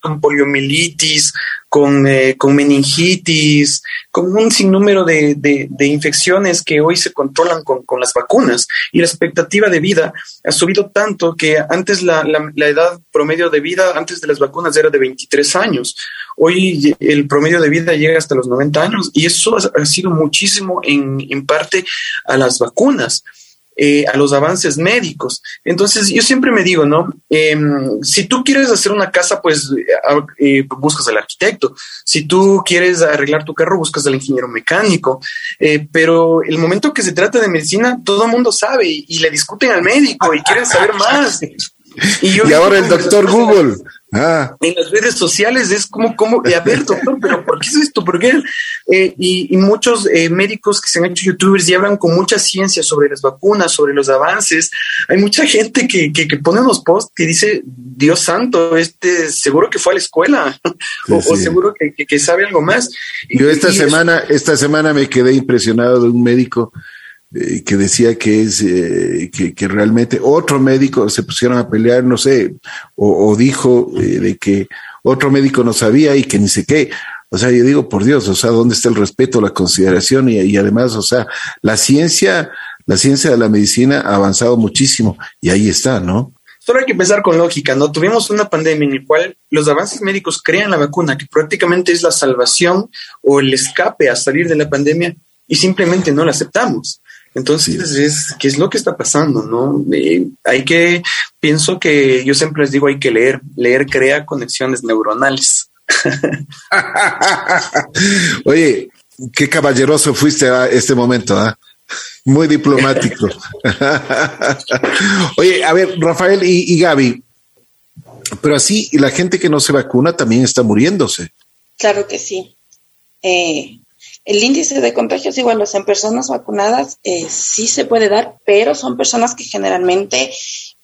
con poliomielitis, con, eh, con meningitis, con un sinnúmero de, de, de, infecciones que hoy se controlan con, con, las vacunas. Y la expectativa de vida ha subido tanto que antes la, la, la, edad promedio de vida, antes de las vacunas, era de 23 años. Hoy el promedio de vida llega hasta los 90 años y eso ha, ha sido muchísimo en, en parte a las vacunas eh, a los avances médicos. Entonces, yo siempre me digo, ¿no? Eh, si tú quieres hacer una casa, pues eh, buscas al arquitecto. Si tú quieres arreglar tu carro, buscas al ingeniero mecánico. Eh, pero el momento que se trata de medicina, todo el mundo sabe y, y, le discuten al médico y quieren saber más. Y, yo y ahora el doctor Google. Ah. En las redes sociales es como, como, a ver, doctor, pero ¿por qué es esto? ¿Por qué? Eh, y, y, muchos eh, médicos que se han hecho youtubers y hablan con mucha ciencia sobre las vacunas, sobre los avances. Hay mucha gente que, que, que pone unos posts que dice, Dios santo, este seguro que fue a la escuela sí, o, sí. o, seguro que, que, sabe algo más. Yo esta semana, esta semana me quedé impresionado de un médico eh, que decía que es eh, que, realmente otro médico se pusieron a pelear, no sé, o, o dijo eh, de que otro médico no sabía y que ni sé qué. O sea, yo digo, por Dios, o sea, ¿dónde está el respeto, la consideración? Y, y además, o sea, la ciencia, la ciencia de la medicina ha avanzado muchísimo y ahí está, ¿no? Solo hay que empezar con lógica, ¿no? Tuvimos una pandemia en la cual los avances médicos crean la vacuna, que prácticamente es la salvación o el escape a salir de la pandemia y simplemente no la aceptamos. Entonces, sí. es, ¿qué es lo que está pasando? ¿no? Eh, hay que, pienso que yo siempre les digo, hay que leer, leer crea conexiones neuronales. Oye, qué caballeroso fuiste a este momento, ¿ah? Muy diplomático. Oye, a ver, Rafael y, y Gaby, pero así la gente que no se vacuna también está muriéndose. Claro que sí. Eh, el índice de contagios igual en personas vacunadas eh, sí se puede dar, pero son personas que generalmente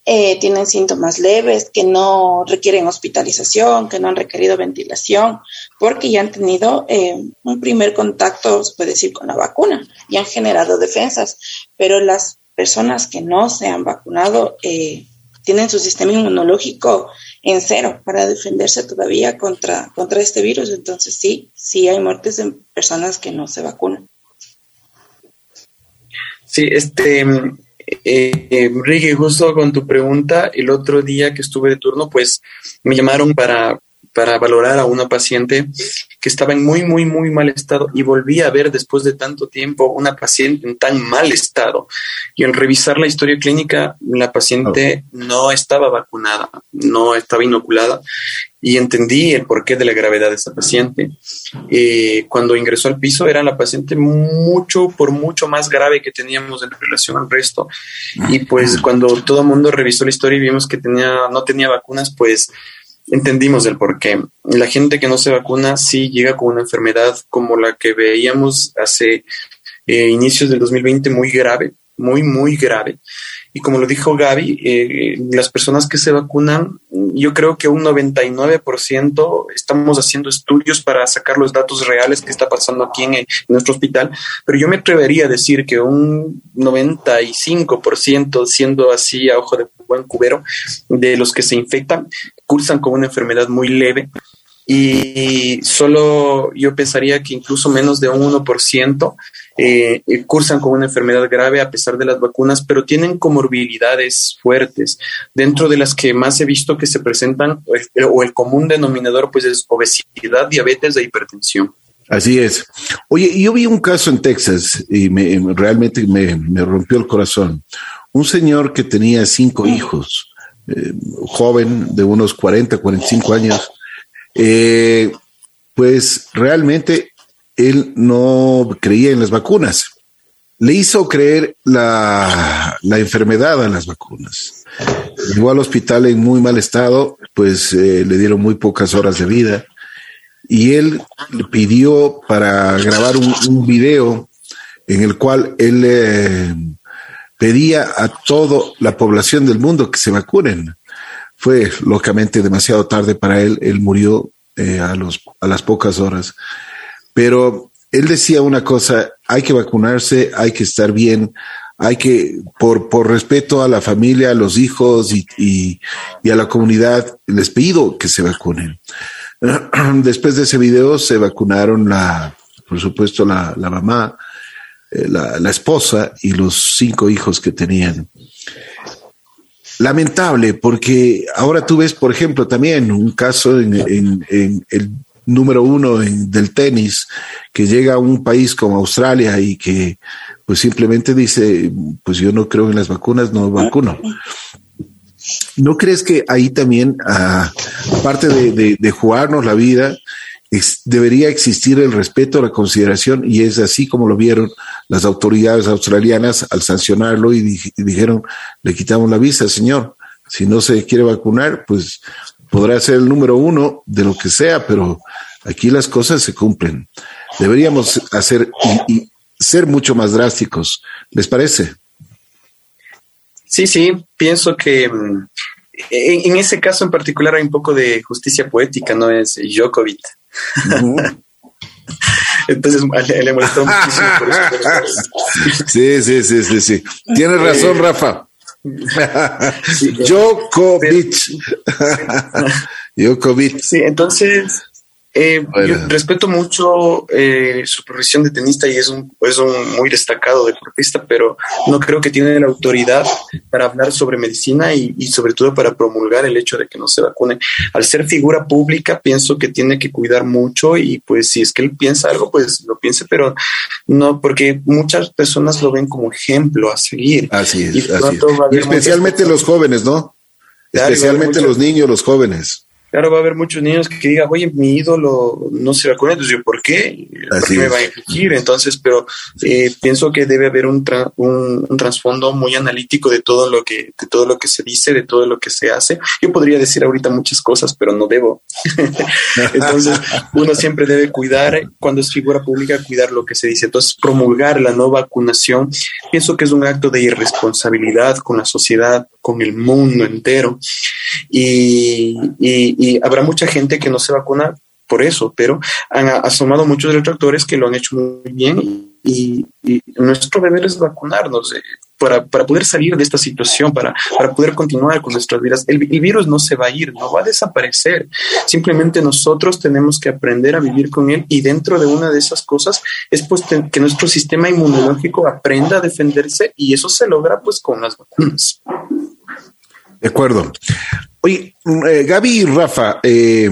eh, tienen síntomas leves, que no requieren hospitalización, que no han requerido ventilación, porque ya han tenido eh, un primer contacto, se puede decir, con la vacuna y han generado defensas. Pero las personas que no se han vacunado tienen su sistema inmunológico en cero para defenderse todavía contra, contra este virus. Entonces sí, sí hay muertes en personas que no se vacunan. Sí, este, eh, Ricky, justo con tu pregunta, el otro día que estuve de turno, pues me llamaron para, para valorar a una paciente que estaba en muy, muy, muy mal estado y volví a ver después de tanto tiempo una paciente en tan mal estado. Y al revisar la historia clínica, la paciente no estaba vacunada, no estaba inoculada y entendí el porqué de la gravedad de esa paciente. Eh, cuando ingresó al piso era la paciente mucho, por mucho más grave que teníamos en relación al resto. Y pues cuando todo el mundo revisó la historia y vimos que tenía, no tenía vacunas, pues entendimos el por qué. La gente que no se vacuna sí llega con una enfermedad como la que veíamos hace eh, inicios del 2020 muy grave, muy, muy grave. Y como lo dijo Gaby, eh, las personas que se vacunan, yo creo que un 99% estamos haciendo estudios para sacar los datos reales que está pasando aquí en, en nuestro hospital, pero yo me atrevería a decir que un 95%, siendo así a ojo de buen cubero, de los que se infectan, cursan con una enfermedad muy leve y solo yo pensaría que incluso menos de un 1% eh, cursan con una enfermedad grave a pesar de las vacunas, pero tienen comorbilidades fuertes, dentro de las que más he visto que se presentan, o el común denominador, pues es obesidad, diabetes e hipertensión. Así es. Oye, yo vi un caso en Texas y me, realmente me, me rompió el corazón. Un señor que tenía cinco hijos, joven de unos 40, 45 años, eh, pues realmente él no creía en las vacunas. Le hizo creer la, enfermedad a las vacunas. Llegó al hospital en muy mal estado, pues eh, le dieron muy pocas horas de vida. Y él le pidió para grabar un, video en el cual él eh, pedía a toda la población del mundo que se vacunen. Fue locamente demasiado tarde para él. Él murió eh, a, los, a las pocas horas. Pero él decía una cosa, hay que vacunarse, hay que estar bien, hay que, por, por respeto a la familia, a los hijos y, y, a la comunidad, les pido que se vacunen. Después de ese video se vacunaron la, por supuesto, la, la mamá, eh, la, esposa y los cinco hijos que tenían. Lamentable, porque ahora tú ves, por ejemplo, también un caso en, el número uno del tenis, que llega a un país como Australia y que pues simplemente dice, pues yo no creo en las vacunas, no vacuno. ¿No crees que ahí también, ah, aparte de, de, jugarnos la vida, debería existir el respeto, la consideración, y es así como lo vieron las autoridades australianas al sancionarlo y, dijeron, le quitamos la visa, señor. Si no se quiere vacunar, pues podrá ser el número uno de lo que sea, pero aquí las cosas se cumplen. Deberíamos hacer y, ser mucho más drásticos. ¿Les parece? Sí, sí, pienso que mm, en, ese caso en particular hay un poco de justicia poética, ¿no? Es Entonces le, molestó muchísimo por eso. Sí, sí, sí, sí, sí. Tienes razón, Rafa. Djokovic. Djokovic. Sí, entonces eh, yo respeto mucho eh, su profesión de tenista y es un, es un muy destacado deportista, pero no creo que tiene la autoridad para hablar sobre medicina y, y, sobre todo para promulgar el hecho de que no se vacune. Al ser figura pública, pienso que tiene que cuidar mucho y pues si es que él piensa algo, pues lo piense, pero no, porque muchas personas lo ven como ejemplo a seguir. Así es. Y, así es. especialmente los jóvenes, ¿no? Especialmente los niños, los jóvenes. Claro, va a haber muchos niños que digan, oye, mi ídolo no se vacuna, entonces yo, ¿por qué? ¿Por qué me va a infligir? Entonces, pero eh, pienso que debe haber un, un, un, trasfondo muy analítico de todo lo que, de todo lo que se dice, de todo lo que se hace. Yo podría decir ahorita muchas cosas, pero no debo. entonces, uno siempre debe cuidar, cuando es figura pública, cuidar lo que se dice. Entonces, promulgar la no vacunación, pienso que es un acto de irresponsabilidad con la sociedad, con el mundo entero. y, y y habrá mucha gente que no se vacuna por eso, pero han asomado muchos retractores que lo han hecho muy bien y, y nuestro deber es vacunarnos. Para, para, poder salir de esta situación, para, para poder continuar con nuestras vidas. El, virus no se va a ir, no va a desaparecer. Simplemente nosotros tenemos que aprender a vivir con él y dentro de una de esas cosas es pues que nuestro sistema inmunológico aprenda a defenderse y eso se logra pues con las vacunas. De acuerdo. Oye, eh, Gaby y Rafa, eh,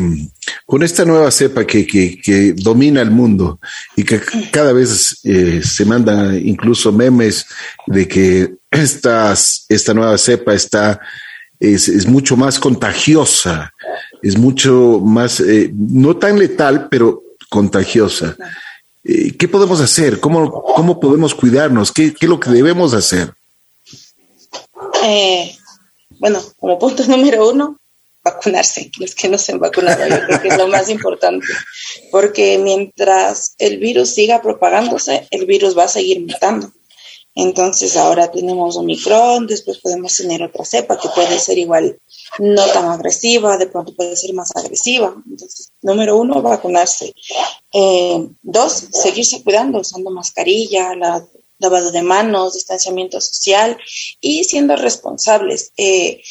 con esta nueva cepa que, que, que, domina el mundo y que cada vez eh, se mandan incluso memes de que estas, esta nueva cepa está, es, es mucho más contagiosa, es mucho más, eh, no tan letal, pero contagiosa. Eh, ¿Qué podemos hacer? ¿Cómo, cómo podemos cuidarnos? ¿Qué, ¿Qué, es lo que debemos hacer? Eh, bueno, como punto número uno, vacunarse, los que no se han vacunado, yo creo que es lo más importante, porque mientras el virus siga propagándose, el virus va a seguir mutando. Entonces ahora tenemos Omicron, después podemos tener otra cepa que puede ser igual no tan agresiva, de pronto puede ser más agresiva. Entonces, número uno, vacunarse. Eh, dos, seguirse cuidando, usando mascarilla, la lavado de manos, distanciamiento social y siendo responsables. Eh,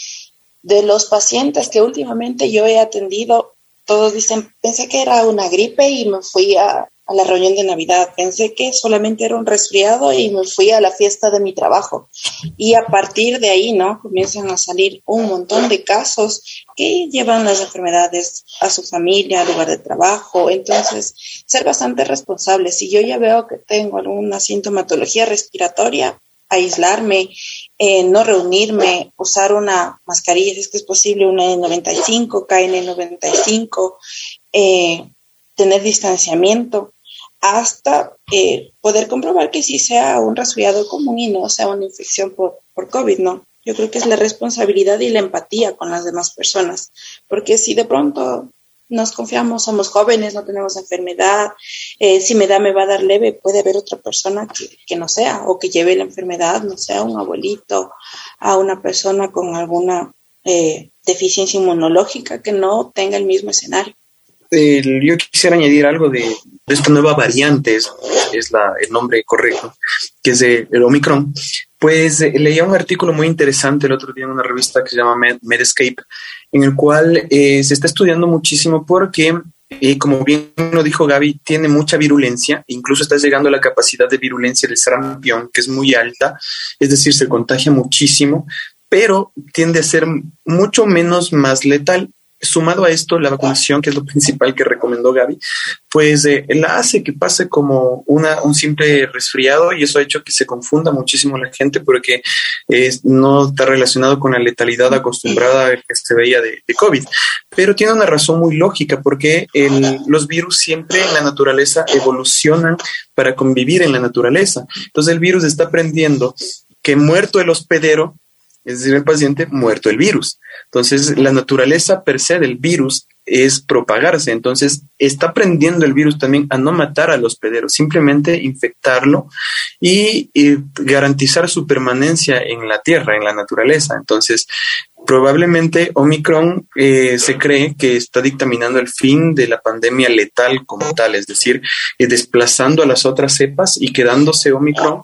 de los pacientes que últimamente yo he atendido, todos dicen, pensé que era una gripe y me fui a, la reunión de Navidad, pensé que solamente era un resfriado y me fui a la fiesta de mi trabajo. Y a partir de ahí, ¿no? Comienzan a salir un montón de casos que llevan las enfermedades a su familia, al lugar de trabajo. Entonces, ser bastante responsable. Si yo ya veo que tengo alguna sintomatología respiratoria, aislarme, eh, no reunirme, usar una mascarilla, si es que es posible, una N95, KN95, eh, tener distanciamiento, hasta eh, poder comprobar que sí sea un resfriado común y no sea una infección por, por COVID, ¿no? Yo creo que es la responsabilidad y la empatía con las demás personas, porque si de pronto nos confiamos, somos jóvenes, no tenemos enfermedad, eh, si me da, me va a dar leve, puede haber otra persona que, que, no sea, o que lleve la enfermedad, no sea un abuelito, a una persona con alguna eh, deficiencia inmunológica que no tenga el mismo escenario. Yo quisiera añadir algo de, de esta nueva variante, es, es la, el nombre correcto, que es de, el Omicron. Pues eh, leía un artículo muy interesante el otro día en una revista que se llama Med Medscape, en el cual eh, se está estudiando muchísimo porque, eh, como bien lo dijo Gaby, tiene mucha virulencia, incluso está llegando a la capacidad de virulencia del sarampión, que es muy alta, es decir, se contagia muchísimo, pero tiende a ser mucho menos más letal sumado a esto, la vacunación, que es lo principal que recomendó Gaby, pues eh, la hace que pase como una, un simple resfriado y eso ha hecho que se confunda muchísimo la gente porque eh, no está relacionado con la letalidad acostumbrada que se veía de, de COVID. Pero tiene una razón muy lógica porque el, los virus siempre en la naturaleza evolucionan para convivir en la naturaleza. Entonces el virus está aprendiendo que muerto el hospedero, es decir, el paciente, muerto el virus. Entonces, la naturaleza per se del virus es propagarse. Entonces, está aprendiendo el virus también a no matar al hospedero, simplemente infectarlo y, y, garantizar su permanencia en la tierra, en la naturaleza. Entonces, probablemente Omicron eh, se cree que está dictaminando el fin de la pandemia letal como tal, es decir, eh, desplazando a las otras cepas y quedándose Omicron.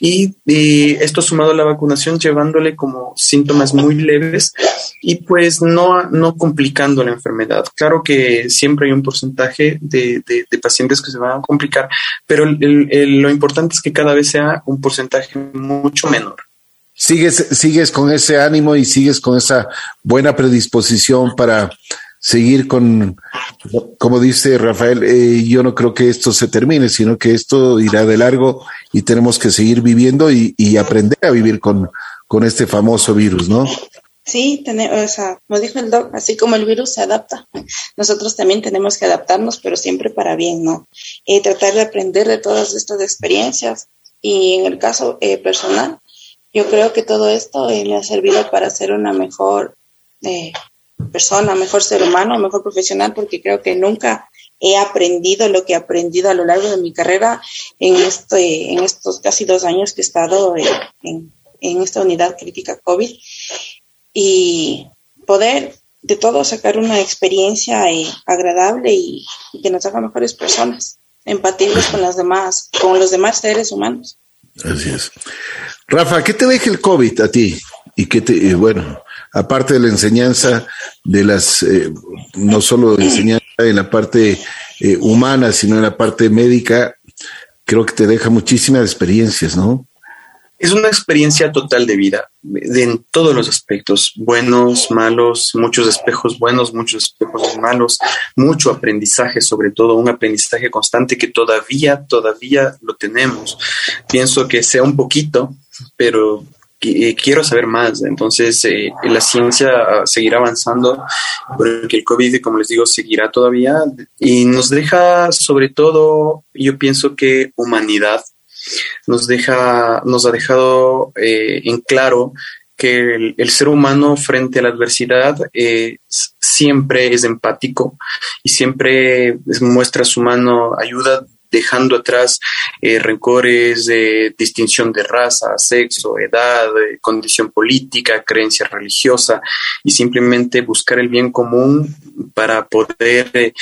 Y, esto sumado a la vacunación, llevándole como síntomas muy leves y pues no, no complicando la enfermedad. Claro que siempre hay un porcentaje de pacientes que se van a complicar, pero el, el, lo importante es que cada vez sea un porcentaje mucho menor sigues, sigues con ese ánimo y sigues con esa buena predisposición para seguir con, como dice Rafael, eh, yo no creo que esto se termine, sino que esto irá de largo y tenemos que seguir viviendo y, y aprender a vivir con, con este famoso virus, ¿no? Sí, tenemos, o como dijo el doc, así como el virus se adapta, nosotros también tenemos que adaptarnos, pero siempre para bien, ¿no? Y tratar de aprender de todas estas experiencias. Y en el caso eh, personal, yo creo que todo esto eh, me ha servido para ser una mejor eh, persona, mejor ser humano, mejor profesional, porque creo que nunca he aprendido lo que he aprendido a lo largo de mi carrera en, este, en estos casi dos años que he estado en, en esta unidad crítica COVID y poder de todo sacar una experiencia eh, agradable y, que nos haga mejores personas, empatibles con las demás, con los demás seres humanos. Así es. Rafa, ¿qué te deja el COVID a ti? Y qué te, eh, bueno, aparte de la enseñanza de las, eh, no solo de enseñanza en la parte humana, sino en la parte médica, creo que te deja muchísimas experiencias, ¿no? Es una experiencia total de vida, de, en todos los aspectos, buenos, malos, muchos espejos buenos, muchos espejos malos, mucho aprendizaje, sobre todo un aprendizaje constante que todavía, todavía lo tenemos. Pienso que sea un poquito, pero eh, quiero saber más. Entonces, eh, la ciencia seguirá avanzando, porque el COVID, como les digo, seguirá todavía y nos deja, sobre todo, yo pienso que humanidad nos deja, nos ha dejado eh, en claro que el, ser humano frente a la adversidad eh, siempre es empático y siempre muestra su mano, ayuda dejando atrás eh, rencores de distinción de raza, sexo, edad, condición política, creencia religiosa y simplemente buscar el bien común para poder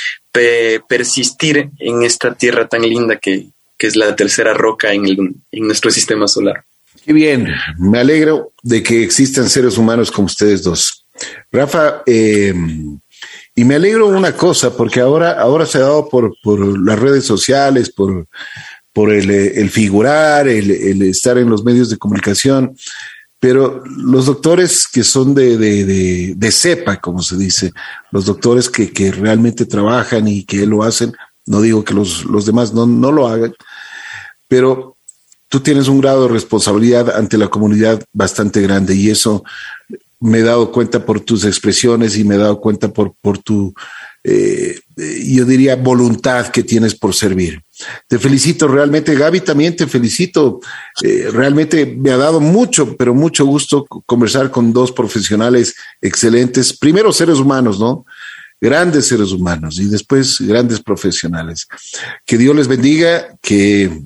persistir en esta tierra tan linda que, que es la tercera roca en, en nuestro sistema solar. Qué bien, me alegro de que existan seres humanos como ustedes dos. Rafa, eh, y me alegro una cosa, porque ahora, ahora se ha dado por, por las redes sociales, por, por el, el figurar, el, el, estar en los medios de comunicación, pero los doctores que son de, de, de, de cepa, como se dice, los doctores que, que realmente trabajan y que lo hacen, no digo que los, los demás no, no lo hagan, pero tú tienes un grado de responsabilidad ante la comunidad bastante grande y eso me he dado cuenta por tus expresiones y me he dado cuenta por, por tu, eh, yo diría, voluntad que tienes por servir. Te felicito realmente, Gaby, también te felicito. Eh, realmente me ha dado mucho, pero mucho gusto conversar con dos profesionales excelentes, primero seres humanos, ¿no? Grandes seres humanos y después grandes profesionales. Que Dios les bendiga, que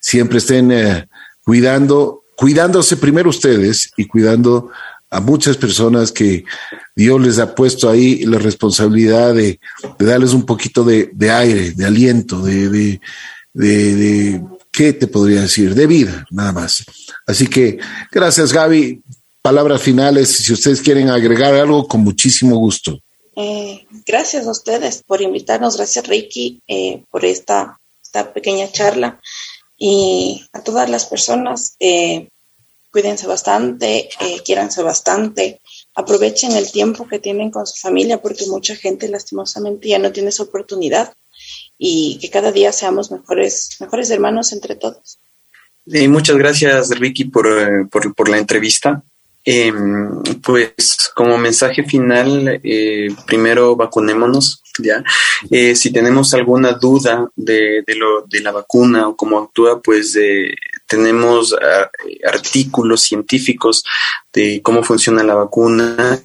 siempre estén eh, cuidando, cuidándose primero ustedes y cuidando a muchas personas que Dios les ha puesto ahí la responsabilidad de, darles un poquito de, aire, de aliento, de, de, de, ¿qué te podría decir? De vida, nada más. Así que gracias, Gaby. Palabras finales, si ustedes quieren agregar algo, con muchísimo gusto. Eh, gracias a ustedes por invitarnos, gracias Ricky eh, por esta, esta, pequeña charla y a todas las personas, eh, cuídense bastante, eh, quiéranse bastante, aprovechen el tiempo que tienen con su familia porque mucha gente lastimosamente ya no tiene esa oportunidad y que cada día seamos mejores, mejores hermanos entre todos. muchas gracias Ricky por, por, por la entrevista. Eh, pues como mensaje final, eh, primero vacunémonos, ¿ya? Eh, si tenemos alguna duda de, lo, de la vacuna o cómo actúa, pues tenemos ah, artículos científicos de cómo funciona la vacuna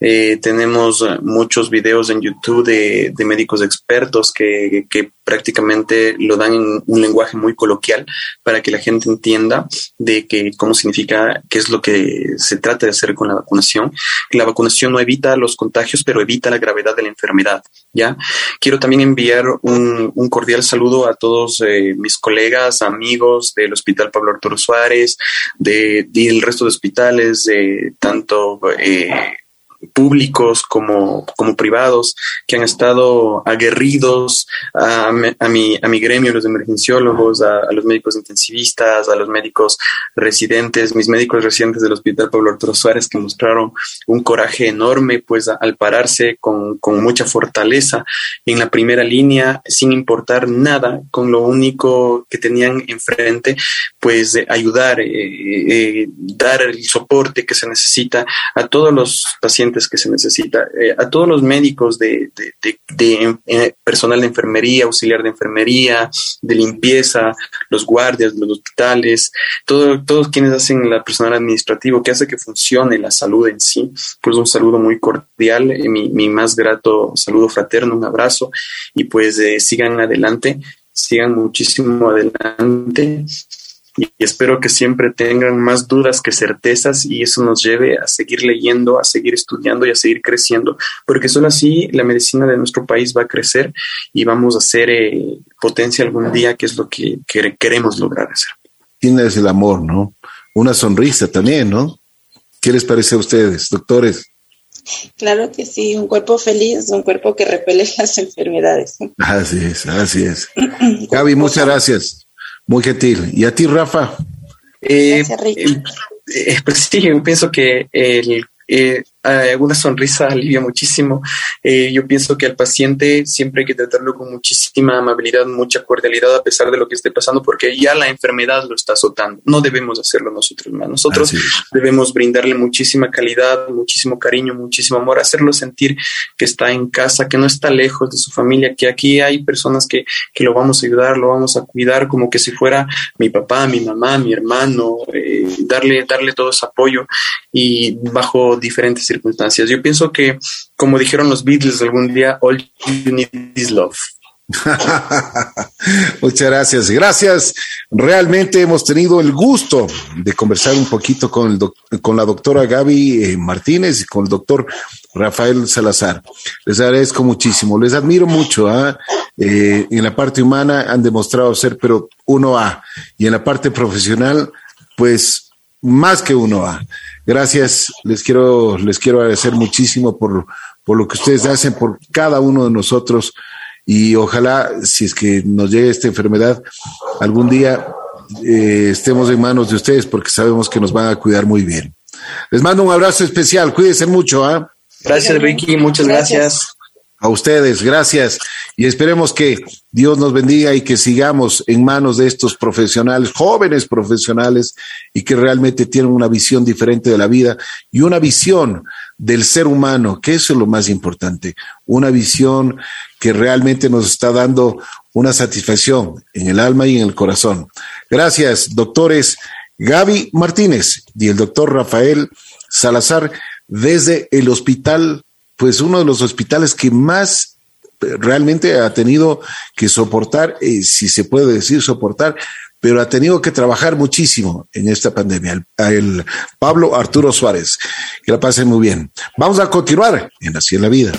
eh, tenemos muchos videos en YouTube de, médicos expertos que, prácticamente lo dan en un lenguaje muy coloquial para que la gente entienda de que cómo significa, qué es lo que se trata de hacer con la vacunación. La vacunación no evita los contagios, pero evita la gravedad de la enfermedad. Ya quiero también enviar un, cordial saludo a todos eh, mis colegas, amigos del Hospital Pablo Arturo Suárez, de, del resto de hospitales, de tanto eh, públicos como, como privados, que han estado aguerridos a, a, mi, a mi gremio, los emergenciólogos, a, los médicos intensivistas, a los médicos residentes, mis médicos residentes del Hospital Pablo Arturo Suárez, que mostraron un coraje enorme, pues al pararse con, con mucha fortaleza en la primera línea, sin importar nada, con lo único que tenían enfrente, pues ayudar, eh, eh, dar el soporte que se necesita a todos los pacientes que se necesita, eh, a todos los médicos de, de, de, de eh, personal de enfermería, auxiliar de enfermería, de limpieza, los guardias los hospitales, todo, todos quienes hacen la personal administrativo que hace que funcione la salud en sí. Pues un saludo muy cordial, eh, mi, mi, más grato saludo fraterno, un abrazo y pues eh, sigan adelante, sigan muchísimo adelante y espero que siempre tengan más dudas que certezas y eso nos lleve a seguir leyendo, a seguir estudiando y a seguir creciendo, porque solo así la medicina de nuestro país va a crecer y vamos a ser eh, potencia algún día, que es lo que, que queremos lograr hacer. Tienes el amor, ¿no? Una sonrisa también, ¿no? ¿Qué les parece a ustedes, doctores? Claro que sí, un cuerpo feliz, un cuerpo que repele las enfermedades. Así es, así es. Gaby, muchas gracias. Muy gentil. ¿Y a ti, Rafa? Eh, eh, eh, pues sí, yo pienso que el, eh, una sonrisa alivia muchísimo. Eh, yo pienso que al paciente siempre hay que tratarlo con muchísima amabilidad, mucha cordialidad a pesar de lo que esté pasando, porque ya la enfermedad lo está azotando. No debemos hacerlo nosotros más. Nosotros debemos brindarle muchísima calidad, muchísimo cariño, muchísimo amor, hacerlo sentir que está en casa, que no está lejos de su familia, que aquí hay personas que, que lo vamos a ayudar, lo vamos a cuidar como que si fuera mi papá, mi mamá, mi hermano, eh, darle, darle todo ese apoyo y bajo diferentes circunstancias. Yo pienso que, como dijeron los Beatles algún día, all you need is love. Muchas gracias. Gracias. Realmente hemos tenido el gusto de conversar un poquito con, la doctora Gaby eh, Martínez y con el doctor Rafael Salazar. Les agradezco muchísimo. Les admiro mucho. ¿eh? Eh, en la parte humana han demostrado ser, pero uno A. Y en la parte profesional, pues más que uno A. Gracias, les quiero, les quiero agradecer muchísimo por, por lo que ustedes hacen por cada uno de nosotros y ojalá, si es que nos llegue esta enfermedad, algún día eh, estemos en manos de ustedes porque sabemos que nos van a cuidar muy bien. Les mando un abrazo especial, cuídense mucho. ¿eh? Gracias, Ricky, muchas gracias. A ustedes, gracias. Y esperemos que Dios nos bendiga y que sigamos en manos de estos profesionales, jóvenes profesionales, y que realmente tienen una visión diferente de la vida y una visión del ser humano, que eso es lo más importante, una visión que realmente nos está dando una satisfacción en el alma y en el corazón. Gracias, doctores Gaby Martínez y el doctor Rafael Salazar desde el hospital pues uno de los hospitales que más eh, realmente ha tenido que soportar, eh, si se puede decir soportar, pero ha tenido que trabajar muchísimo en esta pandemia. El, Pablo Arturo Suárez. Que la pasen muy bien. Vamos a continuar en Así en la Vida.